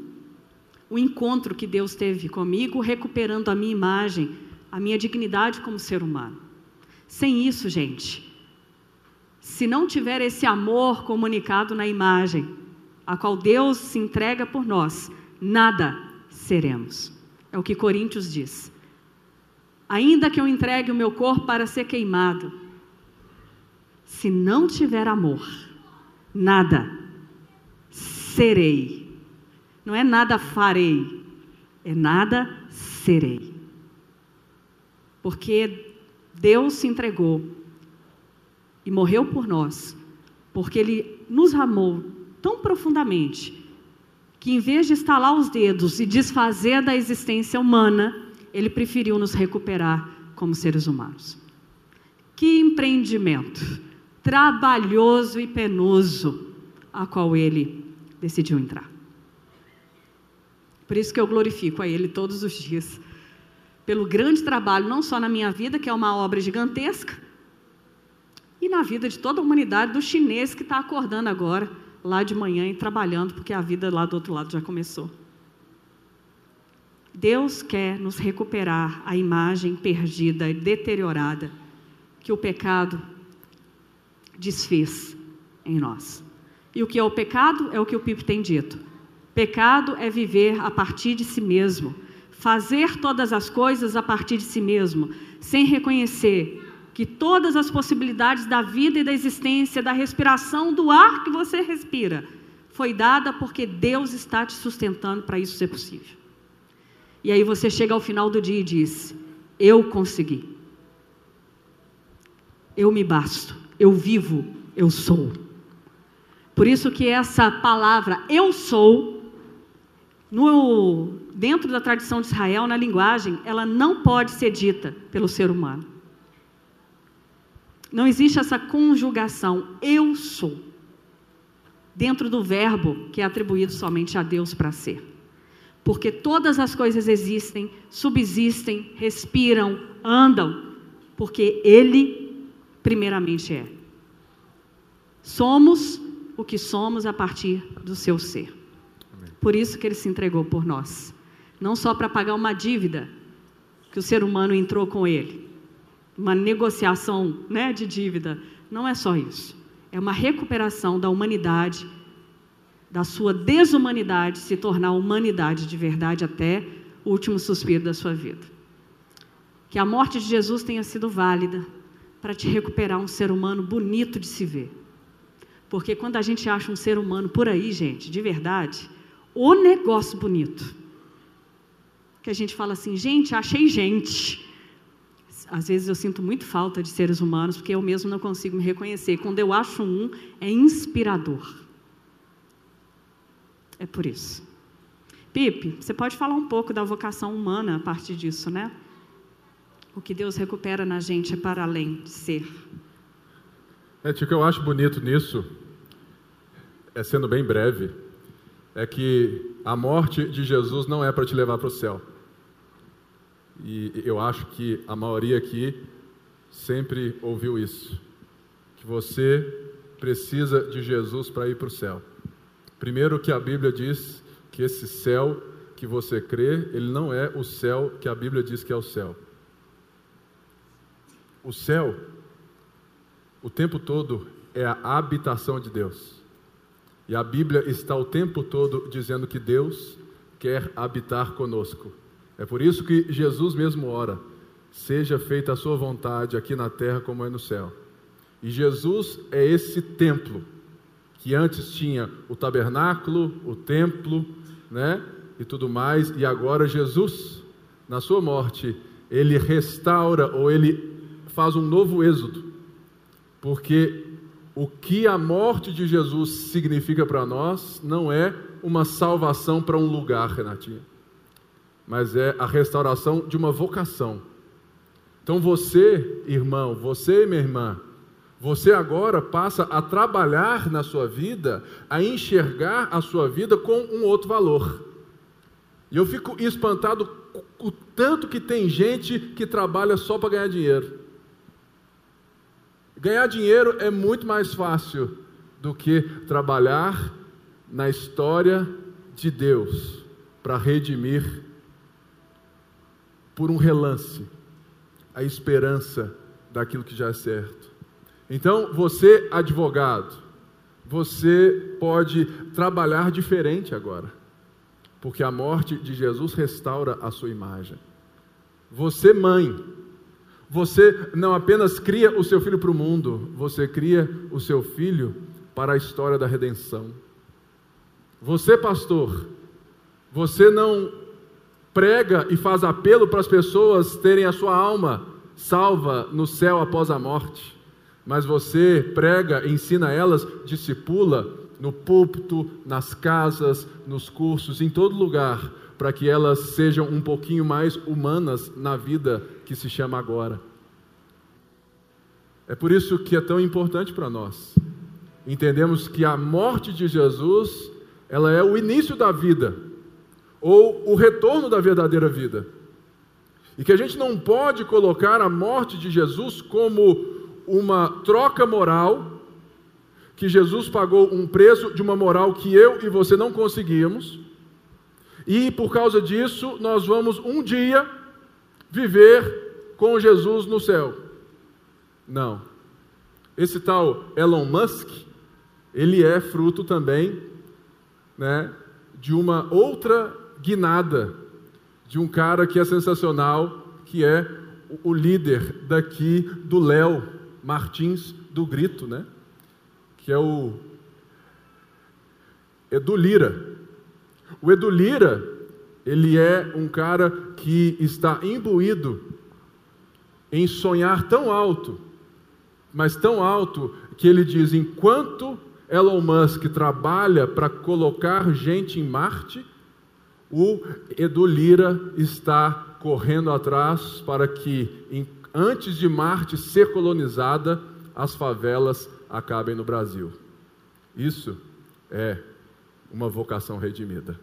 o encontro que Deus teve comigo, recuperando a minha imagem, a minha dignidade como ser humano. Sem isso, gente, se não tiver esse amor comunicado na imagem, a qual Deus se entrega por nós, nada seremos. É o que Coríntios diz. Ainda que eu entregue o meu corpo para ser queimado, se não tiver amor, nada serei. Não é nada farei, é nada serei. Porque Deus se entregou e morreu por nós, porque Ele nos amou tão profundamente que, em vez de estalar os dedos e desfazer da existência humana, ele preferiu nos recuperar como seres humanos. Que empreendimento trabalhoso e penoso a qual ele decidiu entrar. Por isso que eu glorifico a ele todos os dias pelo grande trabalho, não só na minha vida, que é uma obra gigantesca, e na vida de toda a humanidade, do chinês que está acordando agora, lá de manhã e trabalhando, porque a vida lá do outro lado já começou. Deus quer nos recuperar a imagem perdida e deteriorada que o pecado desfez em nós. E o que é o pecado? É o que o Pipe tem dito. Pecado é viver a partir de si mesmo, fazer todas as coisas a partir de si mesmo, sem reconhecer que todas as possibilidades da vida e da existência, da respiração, do ar que você respira, foi dada porque Deus está te sustentando para isso ser possível. E aí você chega ao final do dia e diz: Eu consegui. Eu me basto. Eu vivo. Eu sou. Por isso que essa palavra eu sou no, dentro da tradição de Israel, na linguagem, ela não pode ser dita pelo ser humano. Não existe essa conjugação, eu sou, dentro do verbo que é atribuído somente a Deus para ser. Porque todas as coisas existem, subsistem, respiram, andam, porque Ele, primeiramente, é. Somos o que somos a partir do seu ser. Por isso que ele se entregou por nós. Não só para pagar uma dívida que o ser humano entrou com ele, uma negociação né, de dívida. Não é só isso. É uma recuperação da humanidade, da sua desumanidade, se tornar humanidade de verdade até o último suspiro da sua vida. Que a morte de Jesus tenha sido válida para te recuperar um ser humano bonito de se ver. Porque quando a gente acha um ser humano por aí, gente, de verdade, o negócio bonito. Que a gente fala assim, gente, achei gente. Às vezes eu sinto muito falta de seres humanos, porque eu mesmo não consigo me reconhecer. Quando eu acho um, é inspirador. É por isso. Pipe, você pode falar um pouco da vocação humana a partir disso, né? O que Deus recupera na gente é para além de ser. É, o que eu acho bonito nisso, é sendo bem breve, é que a morte de Jesus não é para te levar para o céu. E eu acho que a maioria aqui sempre ouviu isso. Que você precisa de Jesus para ir para o céu. Primeiro que a Bíblia diz que esse céu que você crê, ele não é o céu que a Bíblia diz que é o céu. O céu, o tempo todo, é a habitação de Deus. E a Bíblia está o tempo todo dizendo que Deus quer habitar conosco. É por isso que Jesus mesmo ora: seja feita a sua vontade aqui na terra como é no céu. E Jesus é esse templo que antes tinha o tabernáculo, o templo, né, e tudo mais, e agora Jesus, na sua morte, ele restaura ou ele faz um novo êxodo. Porque o que a morte de Jesus significa para nós não é uma salvação para um lugar, Renatinha, mas é a restauração de uma vocação. Então você, irmão, você, minha irmã, você agora passa a trabalhar na sua vida, a enxergar a sua vida com um outro valor. E eu fico espantado o tanto que tem gente que trabalha só para ganhar dinheiro. Ganhar dinheiro é muito mais fácil do que trabalhar na história de Deus para redimir por um relance a esperança daquilo que já é certo. Então, você, advogado, você pode trabalhar diferente agora, porque a morte de Jesus restaura a sua imagem. Você, mãe, você não apenas cria o seu filho para o mundo, você cria o seu filho para a história da redenção. Você, pastor, você não prega e faz apelo para as pessoas terem a sua alma salva no céu após a morte, mas você prega, ensina elas, discipula no púlpito, nas casas, nos cursos, em todo lugar, para que elas sejam um pouquinho mais humanas na vida que se chama agora. É por isso que é tão importante para nós. Entendemos que a morte de Jesus, ela é o início da vida, ou o retorno da verdadeira vida. E que a gente não pode colocar a morte de Jesus como uma troca moral que Jesus pagou um preço de uma moral que eu e você não conseguimos, e por causa disso, nós vamos um dia viver com Jesus no céu. Não. Esse tal Elon Musk, ele é fruto também né, de uma outra guinada, de um cara que é sensacional, que é o líder daqui do Léo Martins do Grito, né? Que é o Edu Lira. O Edu Lira, ele é um cara que está imbuído em sonhar tão alto, mas tão alto, que ele diz: enquanto Elon Musk trabalha para colocar gente em Marte, o Edu Lira está correndo atrás para que, antes de Marte ser colonizada, as favelas acabem no Brasil. Isso é uma vocação redimida.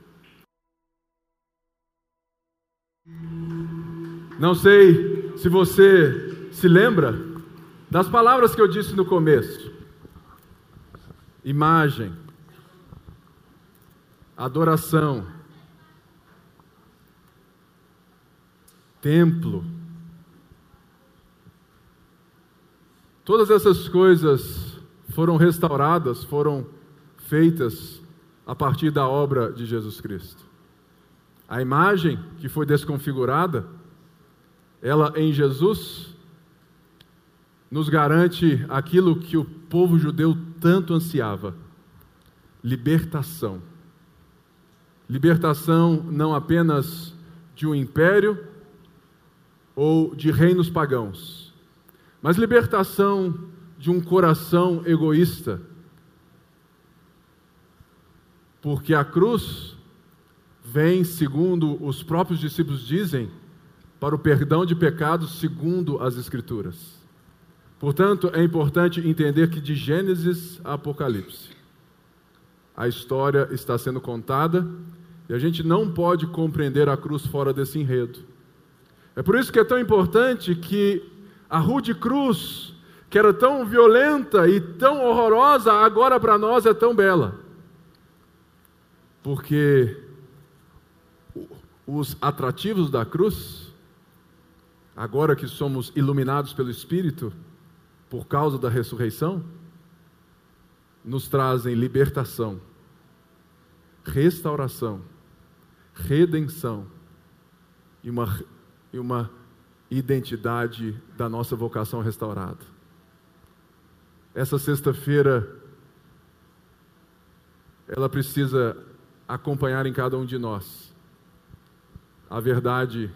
Não sei se você se lembra das palavras que eu disse no começo. Imagem, adoração, templo. Todas essas coisas foram restauradas, foram feitas a partir da obra de Jesus Cristo. A imagem que foi desconfigurada, ela em Jesus nos garante aquilo que o povo judeu tanto ansiava: libertação. Libertação não apenas de um império ou de reinos pagãos, mas libertação de um coração egoísta. Porque a cruz vem, segundo os próprios discípulos dizem, para o perdão de pecados, segundo as Escrituras. Portanto, é importante entender que de Gênesis a Apocalipse, a história está sendo contada e a gente não pode compreender a cruz fora desse enredo. É por isso que é tão importante que a Rude Cruz, que era tão violenta e tão horrorosa, agora para nós é tão bela. Porque os atrativos da cruz, agora que somos iluminados pelo Espírito, por causa da ressurreição, nos trazem libertação, restauração redenção e uma, e uma identidade da nossa vocação restaurada. Essa sexta-feira, ela precisa acompanhar em cada um de nós a verdade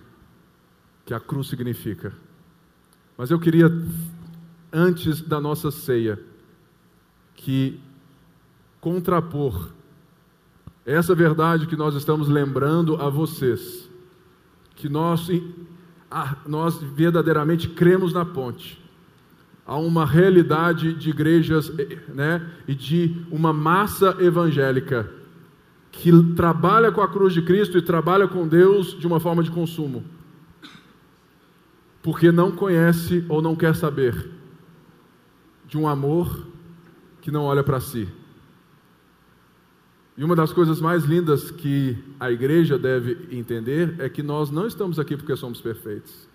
que a cruz significa. Mas eu queria, antes da nossa ceia, que contrapor essa verdade que nós estamos lembrando a vocês, que nós, nós verdadeiramente cremos na ponte. Há uma realidade de igrejas né, e de uma massa evangélica que trabalha com a cruz de Cristo e trabalha com Deus de uma forma de consumo, porque não conhece ou não quer saber de um amor que não olha para si. E uma das coisas mais lindas que a igreja deve entender é que nós não estamos aqui porque somos perfeitos.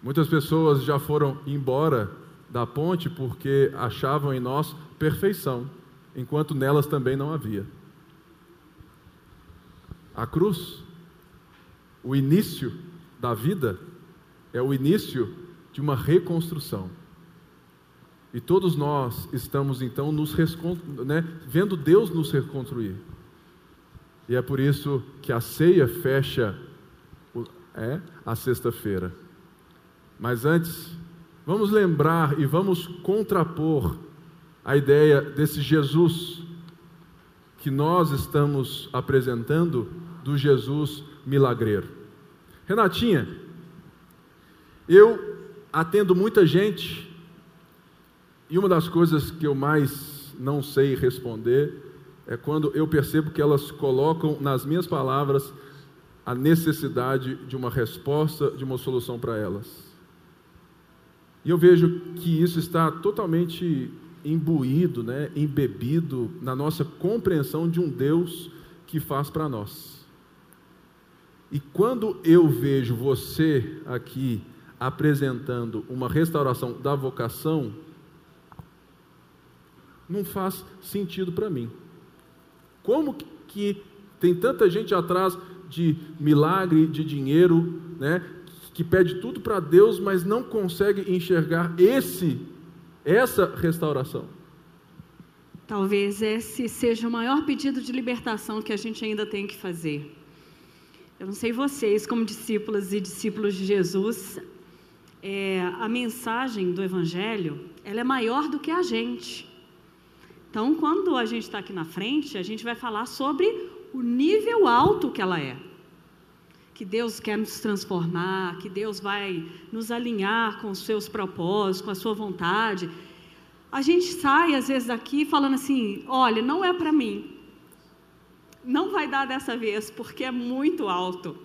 Muitas pessoas já foram embora da ponte porque achavam em nós perfeição, enquanto nelas também não havia. A cruz, o início da vida, é o início de uma reconstrução. E todos nós estamos então nos né, vendo Deus nos reconstruir. E é por isso que a ceia fecha é, a sexta-feira. Mas antes, vamos lembrar e vamos contrapor a ideia desse Jesus que nós estamos apresentando do Jesus milagreiro. Renatinha, eu atendo muita gente e uma das coisas que eu mais não sei responder é quando eu percebo que elas colocam nas minhas palavras a necessidade de uma resposta, de uma solução para elas. E eu vejo que isso está totalmente imbuído, né, embebido na nossa compreensão de um Deus que faz para nós. E quando eu vejo você aqui apresentando uma restauração da vocação, não faz sentido para mim. Como que tem tanta gente atrás de milagre, de dinheiro, né, que pede tudo para Deus, mas não consegue enxergar esse essa restauração? Talvez esse seja o maior pedido de libertação que a gente ainda tem que fazer. Eu não sei vocês, como discípulas e discípulos de Jesus, é, a mensagem do Evangelho ela é maior do que a gente. Então, quando a gente está aqui na frente, a gente vai falar sobre o nível alto que ela é. Que Deus quer nos transformar, que Deus vai nos alinhar com os seus propósitos, com a sua vontade. A gente sai às vezes daqui falando assim: olha, não é para mim. Não vai dar dessa vez, porque é muito alto.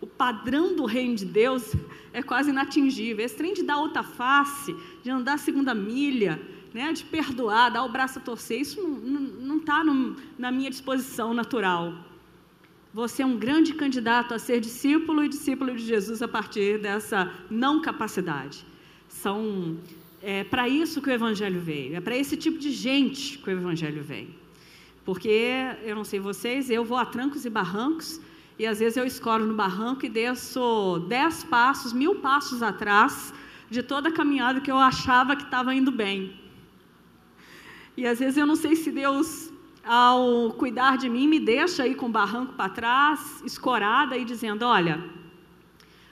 O padrão do reino de Deus é quase inatingível. Esse trem de dar outra face, de andar segunda milha, né, de perdoar, dar o braço a torcer, isso não está na minha disposição natural. Você é um grande candidato a ser discípulo e discípulo de Jesus a partir dessa não capacidade. São é para isso que o Evangelho veio, é para esse tipo de gente que o Evangelho vem. Porque, eu não sei vocês, eu vou a trancos e barrancos, e às vezes eu escoro no barranco e desço dez passos, mil passos atrás de toda a caminhada que eu achava que estava indo bem. E às vezes eu não sei se Deus, ao cuidar de mim, me deixa ir com o barranco para trás, escorada e dizendo: Olha,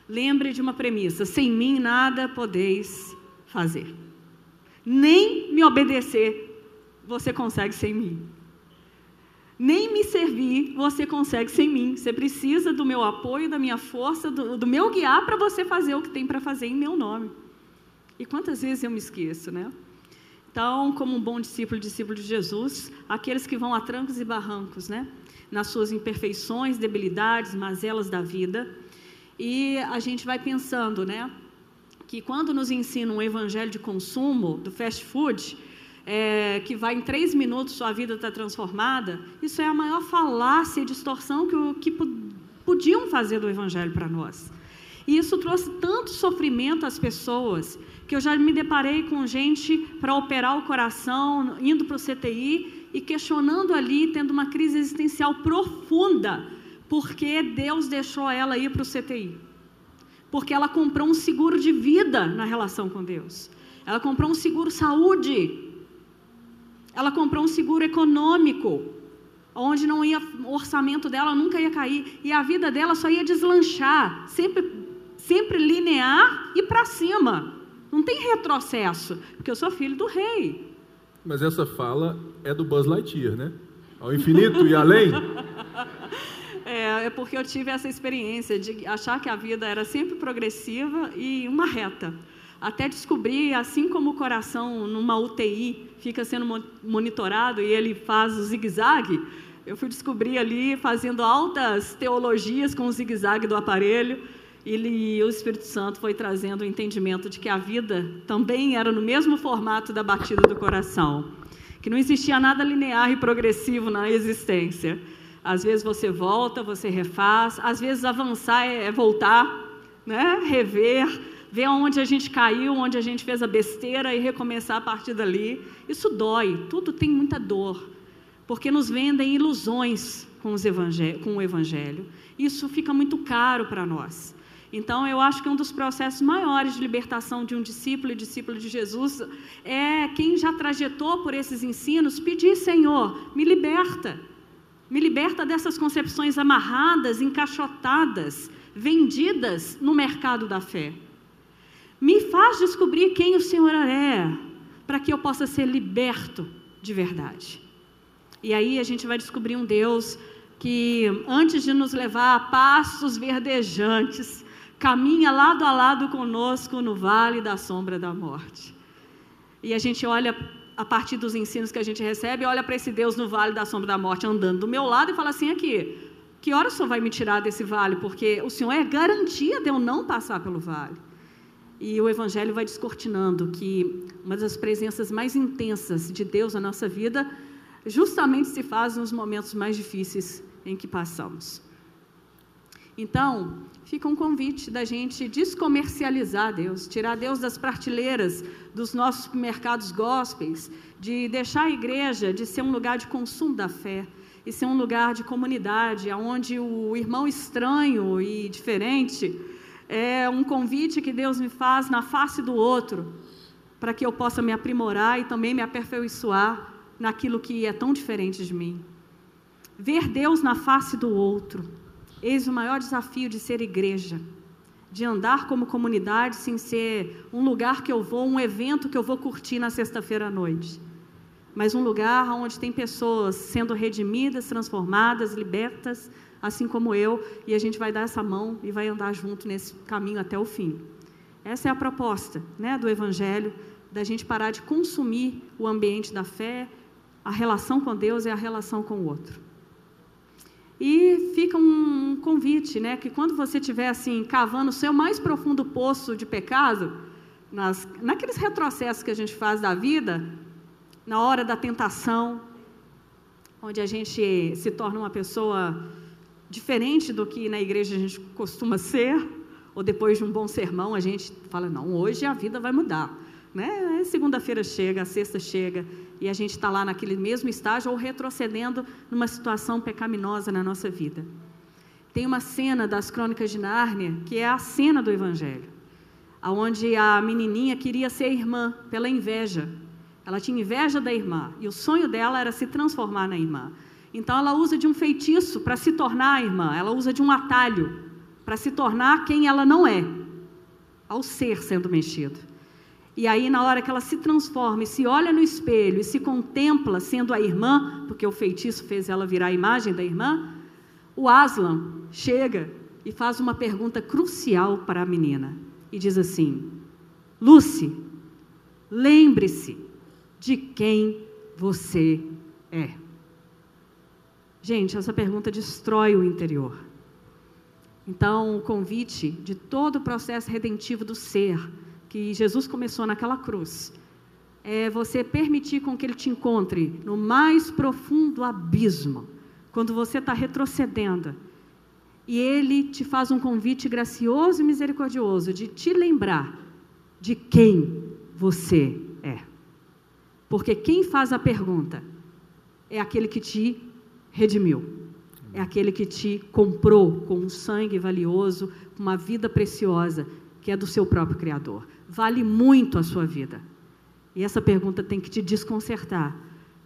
lembre de uma premissa: sem mim nada podeis fazer. Nem me obedecer você consegue sem mim. Nem me servir você consegue sem mim. Você precisa do meu apoio, da minha força, do, do meu guiar para você fazer o que tem para fazer em meu nome. E quantas vezes eu me esqueço, né? Então, como um bom discípulo, discípulo de Jesus, aqueles que vão a trancos e barrancos, né? Nas suas imperfeições, debilidades, mazelas da vida. E a gente vai pensando, né? Que quando nos ensina um evangelho de consumo, do fast food, é, que vai em três minutos sua vida está transformada, isso é a maior falácia e distorção que, que podiam fazer do evangelho para nós. E isso trouxe tanto sofrimento às pessoas que eu já me deparei com gente para operar o coração, indo para o CTI e questionando ali, tendo uma crise existencial profunda, porque Deus deixou ela ir para o CTI. Porque ela comprou um seguro de vida na relação com Deus. Ela comprou um seguro saúde. Ela comprou um seguro econômico, onde não ia, o orçamento dela nunca ia cair e a vida dela só ia deslanchar, sempre, sempre linear e para cima. Não tem retrocesso, porque eu sou filho do rei. Mas essa fala é do Buzz Lightyear, né? Ao infinito e além. É, é porque eu tive essa experiência de achar que a vida era sempre progressiva e uma reta. Até descobrir, assim como o coração numa UTI fica sendo monitorado e ele faz o zigue-zague, eu fui descobrir ali fazendo altas teologias com o zigue-zague do aparelho ele, o Espírito Santo foi trazendo o entendimento de que a vida também era no mesmo formato da batida do coração, que não existia nada linear e progressivo na existência. Às vezes você volta, você refaz, às vezes avançar é, é voltar, né? rever, ver onde a gente caiu, onde a gente fez a besteira e recomeçar a partir dali. Isso dói, tudo tem muita dor, porque nos vendem ilusões com, com o Evangelho. Isso fica muito caro para nós. Então, eu acho que um dos processos maiores de libertação de um discípulo e discípulo de Jesus é quem já trajetou por esses ensinos pedir, Senhor, me liberta. Me liberta dessas concepções amarradas, encaixotadas, vendidas no mercado da fé. Me faz descobrir quem o Senhor é, para que eu possa ser liberto de verdade. E aí a gente vai descobrir um Deus que, antes de nos levar a passos verdejantes, caminha lado a lado conosco no vale da sombra da morte. E a gente olha a partir dos ensinos que a gente recebe, olha para esse Deus no vale da sombra da morte andando do meu lado e fala assim aqui: que hora o Senhor vai me tirar desse vale? Porque o Senhor é garantia de eu não passar pelo vale. E o Evangelho vai descortinando que uma das presenças mais intensas de Deus na nossa vida justamente se faz nos momentos mais difíceis em que passamos. Então, fica um convite da gente descomercializar Deus, tirar Deus das prateleiras dos nossos mercados gospels, de deixar a igreja de ser um lugar de consumo da fé e ser um lugar de comunidade, onde o irmão estranho e diferente é um convite que Deus me faz na face do outro, para que eu possa me aprimorar e também me aperfeiçoar naquilo que é tão diferente de mim. Ver Deus na face do outro Eis o maior desafio de ser igreja, de andar como comunidade sem ser um lugar que eu vou, um evento que eu vou curtir na sexta-feira à noite, mas um lugar onde tem pessoas sendo redimidas, transformadas, libertas, assim como eu, e a gente vai dar essa mão e vai andar junto nesse caminho até o fim. Essa é a proposta né, do Evangelho, da gente parar de consumir o ambiente da fé, a relação com Deus e a relação com o outro. E fica um convite, né, que quando você estiver assim cavando o seu mais profundo poço de pecado, nas, naqueles retrocessos que a gente faz da vida, na hora da tentação, onde a gente se torna uma pessoa diferente do que na igreja a gente costuma ser, ou depois de um bom sermão a gente fala, não, hoje a vida vai mudar. Né? Segunda-feira chega, a sexta chega, e a gente está lá naquele mesmo estágio ou retrocedendo numa situação pecaminosa na nossa vida. Tem uma cena das Crônicas de Nárnia que é a cena do Evangelho, aonde a menininha queria ser irmã pela inveja. Ela tinha inveja da irmã e o sonho dela era se transformar na irmã. Então ela usa de um feitiço para se tornar a irmã, ela usa de um atalho para se tornar quem ela não é, ao ser sendo mexido. E aí, na hora que ela se transforma e se olha no espelho e se contempla sendo a irmã, porque o feitiço fez ela virar a imagem da irmã, o Aslan chega e faz uma pergunta crucial para a menina e diz assim: Lucy, lembre-se de quem você é. Gente, essa pergunta destrói o interior. Então, o convite de todo o processo redentivo do ser que Jesus começou naquela cruz, é você permitir com que ele te encontre no mais profundo abismo, quando você está retrocedendo, e ele te faz um convite gracioso e misericordioso de te lembrar de quem você é. Porque quem faz a pergunta é aquele que te redimiu, é aquele que te comprou com um sangue valioso, uma vida preciosa, que é do seu próprio Criador vale muito a sua vida? E essa pergunta tem que te desconcertar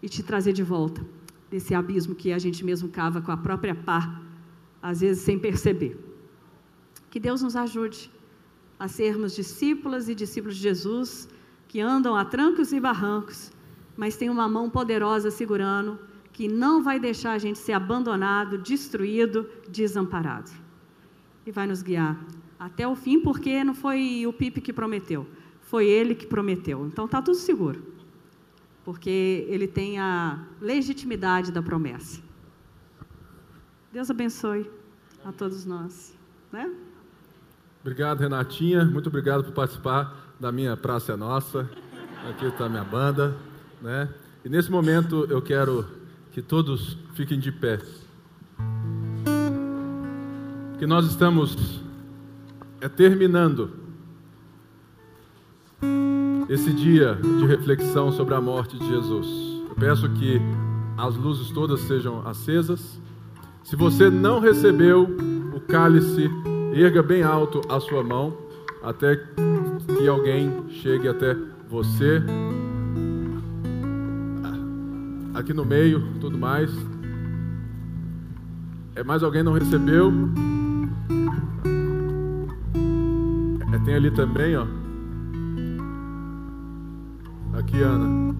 e te trazer de volta desse abismo que a gente mesmo cava com a própria pá, às vezes sem perceber. Que Deus nos ajude a sermos discípulas e discípulos de Jesus que andam a trancos e barrancos, mas tem uma mão poderosa segurando que não vai deixar a gente ser abandonado, destruído, desamparado. E vai nos guiar até o fim, porque não foi o Pipe que prometeu, foi ele que prometeu. Então está tudo seguro, porque ele tem a legitimidade da promessa. Deus abençoe a todos nós. Né? Obrigado, Renatinha. Muito obrigado por participar da minha Praça é Nossa. Aqui está a minha banda. Né? E nesse momento eu quero que todos fiquem de pé. Que nós estamos é terminando esse dia de reflexão sobre a morte de Jesus. Eu peço que as luzes todas sejam acesas. Se você não recebeu o cálice, erga bem alto a sua mão até que alguém chegue até você. Aqui no meio, tudo mais. É mais alguém não recebeu? Tem ali também, ó. Aqui, Ana.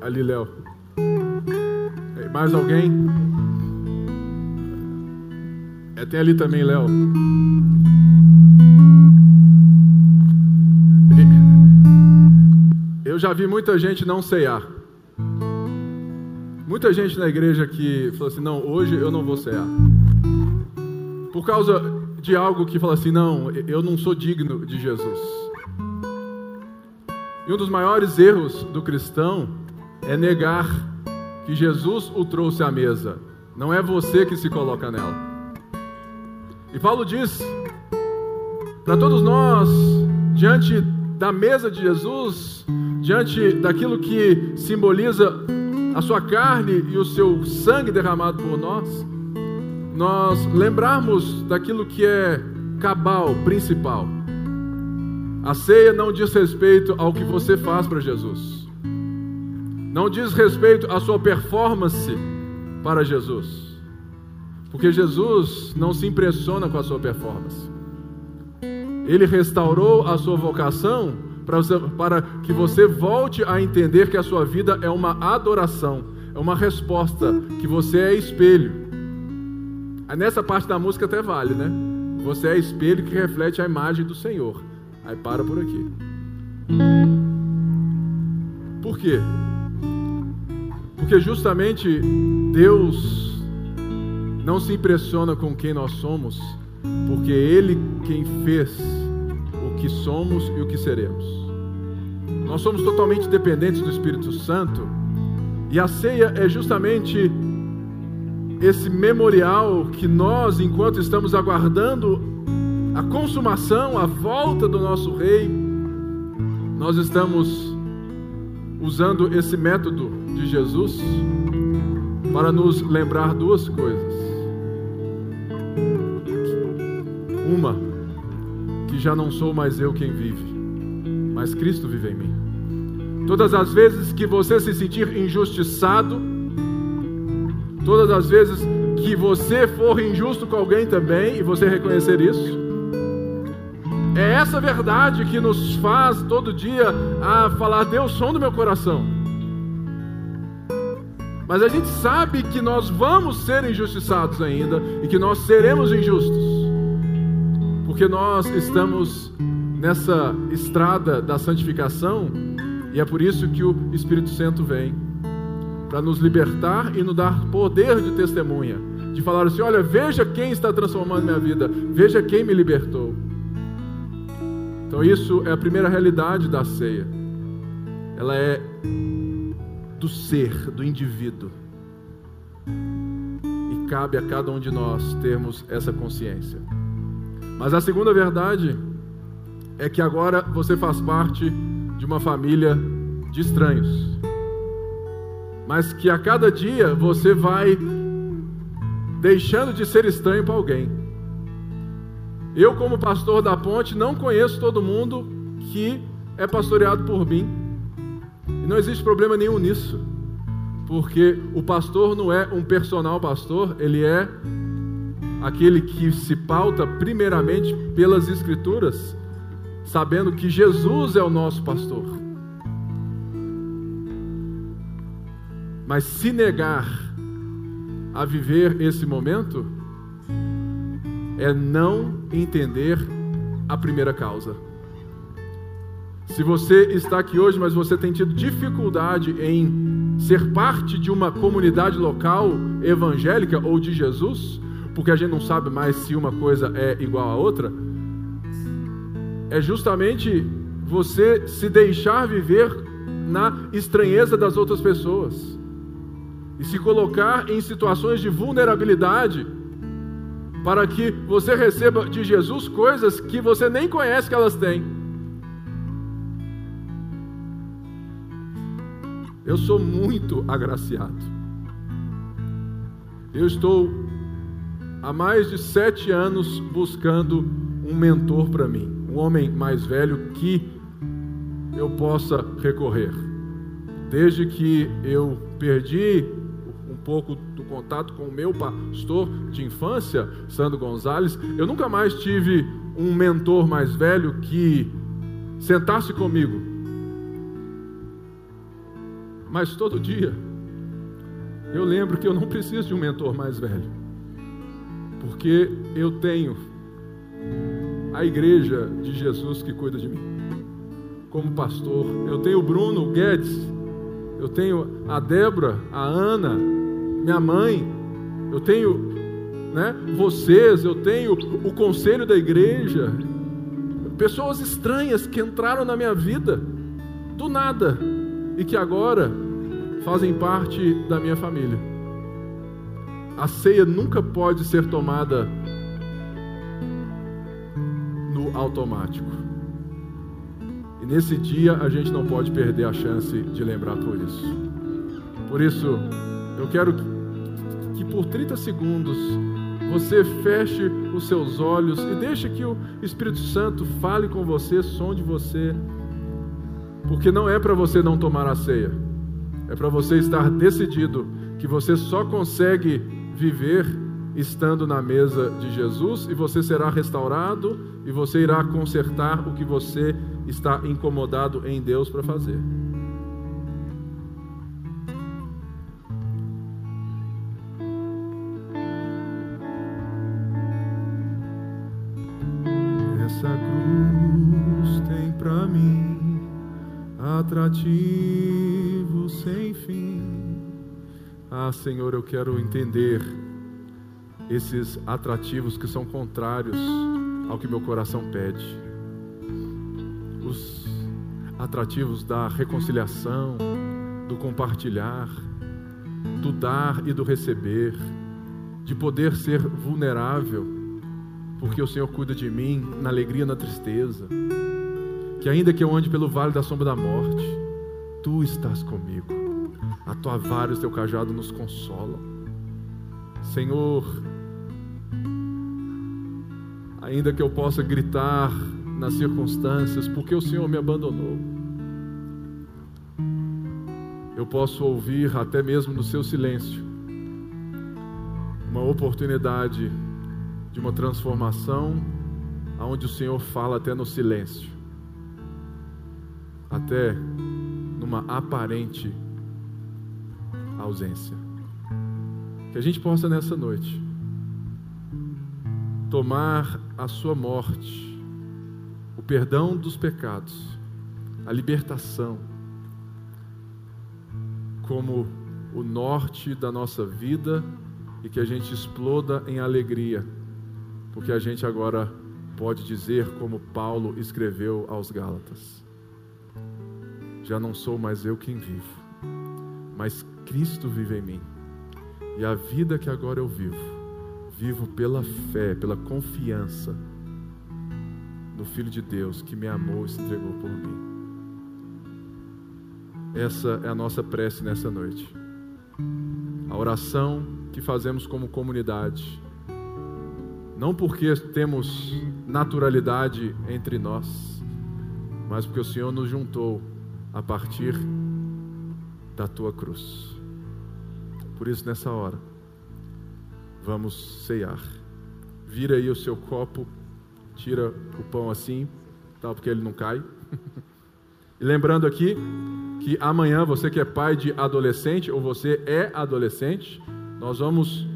Ali, Léo. Mais alguém? É, tem ali também, Léo. Eu já vi muita gente não cear. Muita gente na igreja que falou assim: não, hoje eu não vou cear por causa de algo que fala assim: não, eu não sou digno de Jesus. E um dos maiores erros do cristão é negar que Jesus o trouxe à mesa, não é você que se coloca nela. E Paulo diz para todos nós, diante da mesa de Jesus, diante daquilo que simboliza a sua carne e o seu sangue derramado por nós, nós lembrarmos daquilo que é cabal, principal. A ceia não diz respeito ao que você faz para Jesus. Não diz respeito à sua performance para Jesus. Porque Jesus não se impressiona com a sua performance. Ele restaurou a sua vocação para, para que você volte a entender que a sua vida é uma adoração, é uma resposta, que você é espelho. Nessa parte da música até vale, né? Você é espelho que reflete a imagem do Senhor. Aí para por aqui. Por quê? Porque justamente Deus não se impressiona com quem nós somos, porque Ele quem fez o que somos e o que seremos. Nós somos totalmente dependentes do Espírito Santo, e a ceia é justamente esse memorial que nós, enquanto estamos aguardando a consumação, a volta do nosso Rei, nós estamos usando esse método de Jesus para nos lembrar duas coisas. Uma, que já não sou mais eu quem vive, mas Cristo vive em mim. Todas as vezes que você se sentir injustiçado, todas as vezes que você for injusto com alguém também e você reconhecer isso, é essa verdade que nos faz todo dia a falar: Deus, som do meu coração. Mas a gente sabe que nós vamos ser injustiçados ainda e que nós seremos injustos, porque nós estamos nessa estrada da santificação e é por isso que o Espírito Santo vem para nos libertar e nos dar poder de testemunha, de falar assim: olha, veja quem está transformando minha vida, veja quem me libertou. Então, isso é a primeira realidade da ceia. Ela é do ser, do indivíduo. E cabe a cada um de nós termos essa consciência. Mas a segunda verdade é que agora você faz parte de uma família de estranhos. Mas que a cada dia você vai deixando de ser estranho para alguém. Eu, como pastor da ponte, não conheço todo mundo que é pastoreado por mim. E não existe problema nenhum nisso. Porque o pastor não é um personal pastor, ele é aquele que se pauta primeiramente pelas Escrituras, sabendo que Jesus é o nosso pastor. Mas se negar a viver esse momento, é não entender a primeira causa. Se você está aqui hoje, mas você tem tido dificuldade em ser parte de uma comunidade local evangélica ou de Jesus, porque a gente não sabe mais se uma coisa é igual a outra, é justamente você se deixar viver na estranheza das outras pessoas e se colocar em situações de vulnerabilidade para que você receba de Jesus coisas que você nem conhece que elas têm. Eu sou muito agraciado. Eu estou há mais de sete anos buscando um mentor para mim, um homem mais velho que eu possa recorrer. Desde que eu perdi pouco do contato com o meu pastor de infância, Sandro Gonzalez, eu nunca mais tive um mentor mais velho que sentasse comigo. Mas todo dia eu lembro que eu não preciso de um mentor mais velho, porque eu tenho a igreja de Jesus que cuida de mim. Como pastor, eu tenho o Bruno Guedes, eu tenho a Débora, a Ana, minha mãe, eu tenho né, vocês, eu tenho o conselho da igreja, pessoas estranhas que entraram na minha vida do nada e que agora fazem parte da minha família. A ceia nunca pode ser tomada no automático. E nesse dia a gente não pode perder a chance de lembrar por isso. Por isso, eu quero que por 30 segundos você feche os seus olhos e deixe que o Espírito Santo fale com você, sonde você. Porque não é para você não tomar a ceia, é para você estar decidido que você só consegue viver estando na mesa de Jesus e você será restaurado e você irá consertar o que você está incomodado em Deus para fazer. Ah, Senhor, eu quero entender esses atrativos que são contrários ao que meu coração pede. Os atrativos da reconciliação, do compartilhar, do dar e do receber, de poder ser vulnerável, porque o Senhor cuida de mim na alegria e na tristeza. Que ainda que eu ande pelo vale da sombra da morte, tu estás comigo. A tua vara e o teu cajado nos consolam. Senhor, ainda que eu possa gritar nas circunstâncias, porque o Senhor me abandonou. Eu posso ouvir até mesmo no seu silêncio uma oportunidade de uma transformação aonde o Senhor fala até no silêncio. Até numa aparente ausência. Que a gente possa nessa noite tomar a sua morte, o perdão dos pecados, a libertação, como o norte da nossa vida e que a gente exploda em alegria, porque a gente agora pode dizer, como Paulo escreveu aos Gálatas: Já não sou mais eu quem vivo, mas Cristo vive em mim, e a vida que agora eu vivo vivo pela fé, pela confiança no Filho de Deus que me amou e se entregou por mim. Essa é a nossa prece nessa noite. A oração que fazemos como comunidade. Não porque temos naturalidade entre nós, mas porque o Senhor nos juntou a partir da tua cruz. Por isso, nessa hora, vamos ceiar. Vira aí o seu copo, tira o pão assim, tal, porque ele não cai. e lembrando aqui que amanhã você que é pai de adolescente ou você é adolescente, nós vamos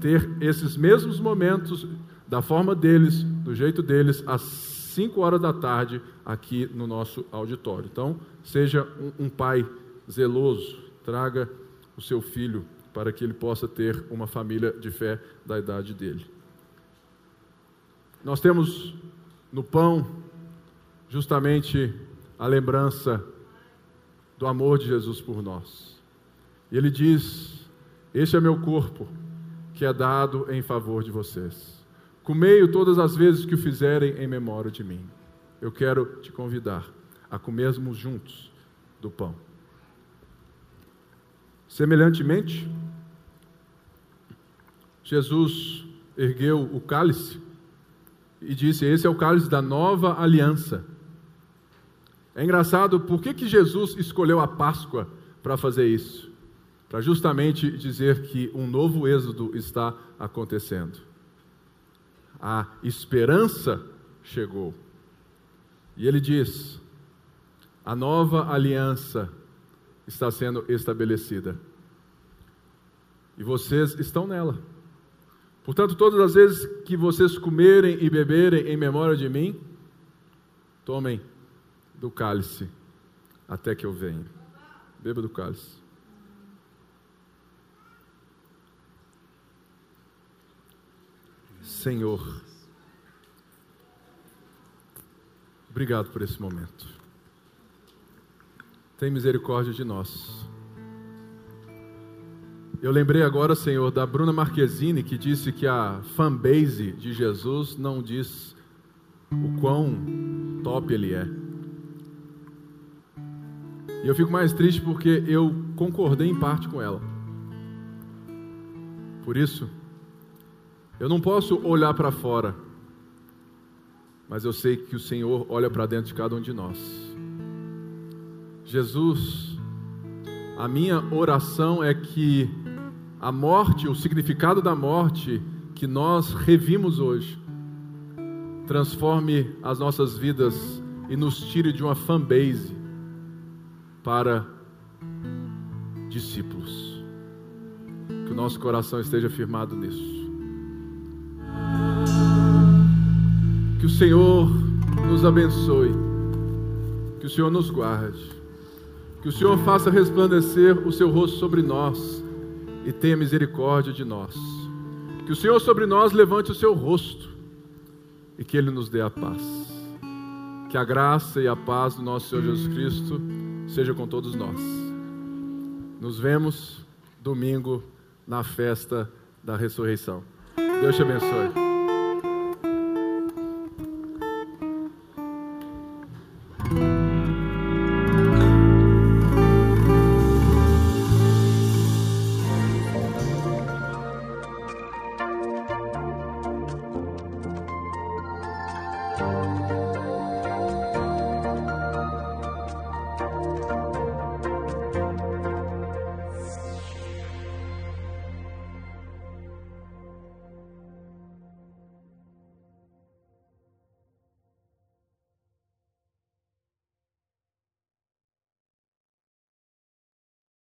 ter esses mesmos momentos da forma deles, do jeito deles, às 5 horas da tarde aqui no nosso auditório. Então, seja um, um pai zeloso, traga o seu filho para que ele possa ter uma família de fé da idade dele. Nós temos no pão justamente a lembrança do amor de Jesus por nós. E ele diz: Este é meu corpo, que é dado em favor de vocês. Comei-o todas as vezes que o fizerem em memória de mim. Eu quero te convidar a comermos juntos do pão. Semelhantemente, Jesus ergueu o cálice e disse: Esse é o cálice da nova aliança. É engraçado, por que, que Jesus escolheu a Páscoa para fazer isso? Para justamente dizer que um novo êxodo está acontecendo. A esperança chegou. E ele diz: a nova aliança está sendo estabelecida. E vocês estão nela. Portanto, todas as vezes que vocês comerem e beberem em memória de mim, tomem do cálice até que eu venha. Beba do cálice. Senhor, obrigado por esse momento tem misericórdia de nós. Eu lembrei agora, Senhor, da Bruna Marquezine, que disse que a fanbase de Jesus não diz o quão top ele é. E eu fico mais triste porque eu concordei em parte com ela. Por isso, eu não posso olhar para fora, mas eu sei que o Senhor olha para dentro de cada um de nós. Jesus, a minha oração é que a morte, o significado da morte que nós revimos hoje, transforme as nossas vidas e nos tire de uma fanbase para discípulos. Que o nosso coração esteja firmado nisso. Que o Senhor nos abençoe. Que o Senhor nos guarde. Que o Senhor faça resplandecer o seu rosto sobre nós e tenha misericórdia de nós. Que o Senhor sobre nós levante o seu rosto e que Ele nos dê a paz. Que a graça e a paz do nosso Senhor Jesus Cristo seja com todos nós. Nos vemos domingo na festa da ressurreição. Deus te abençoe.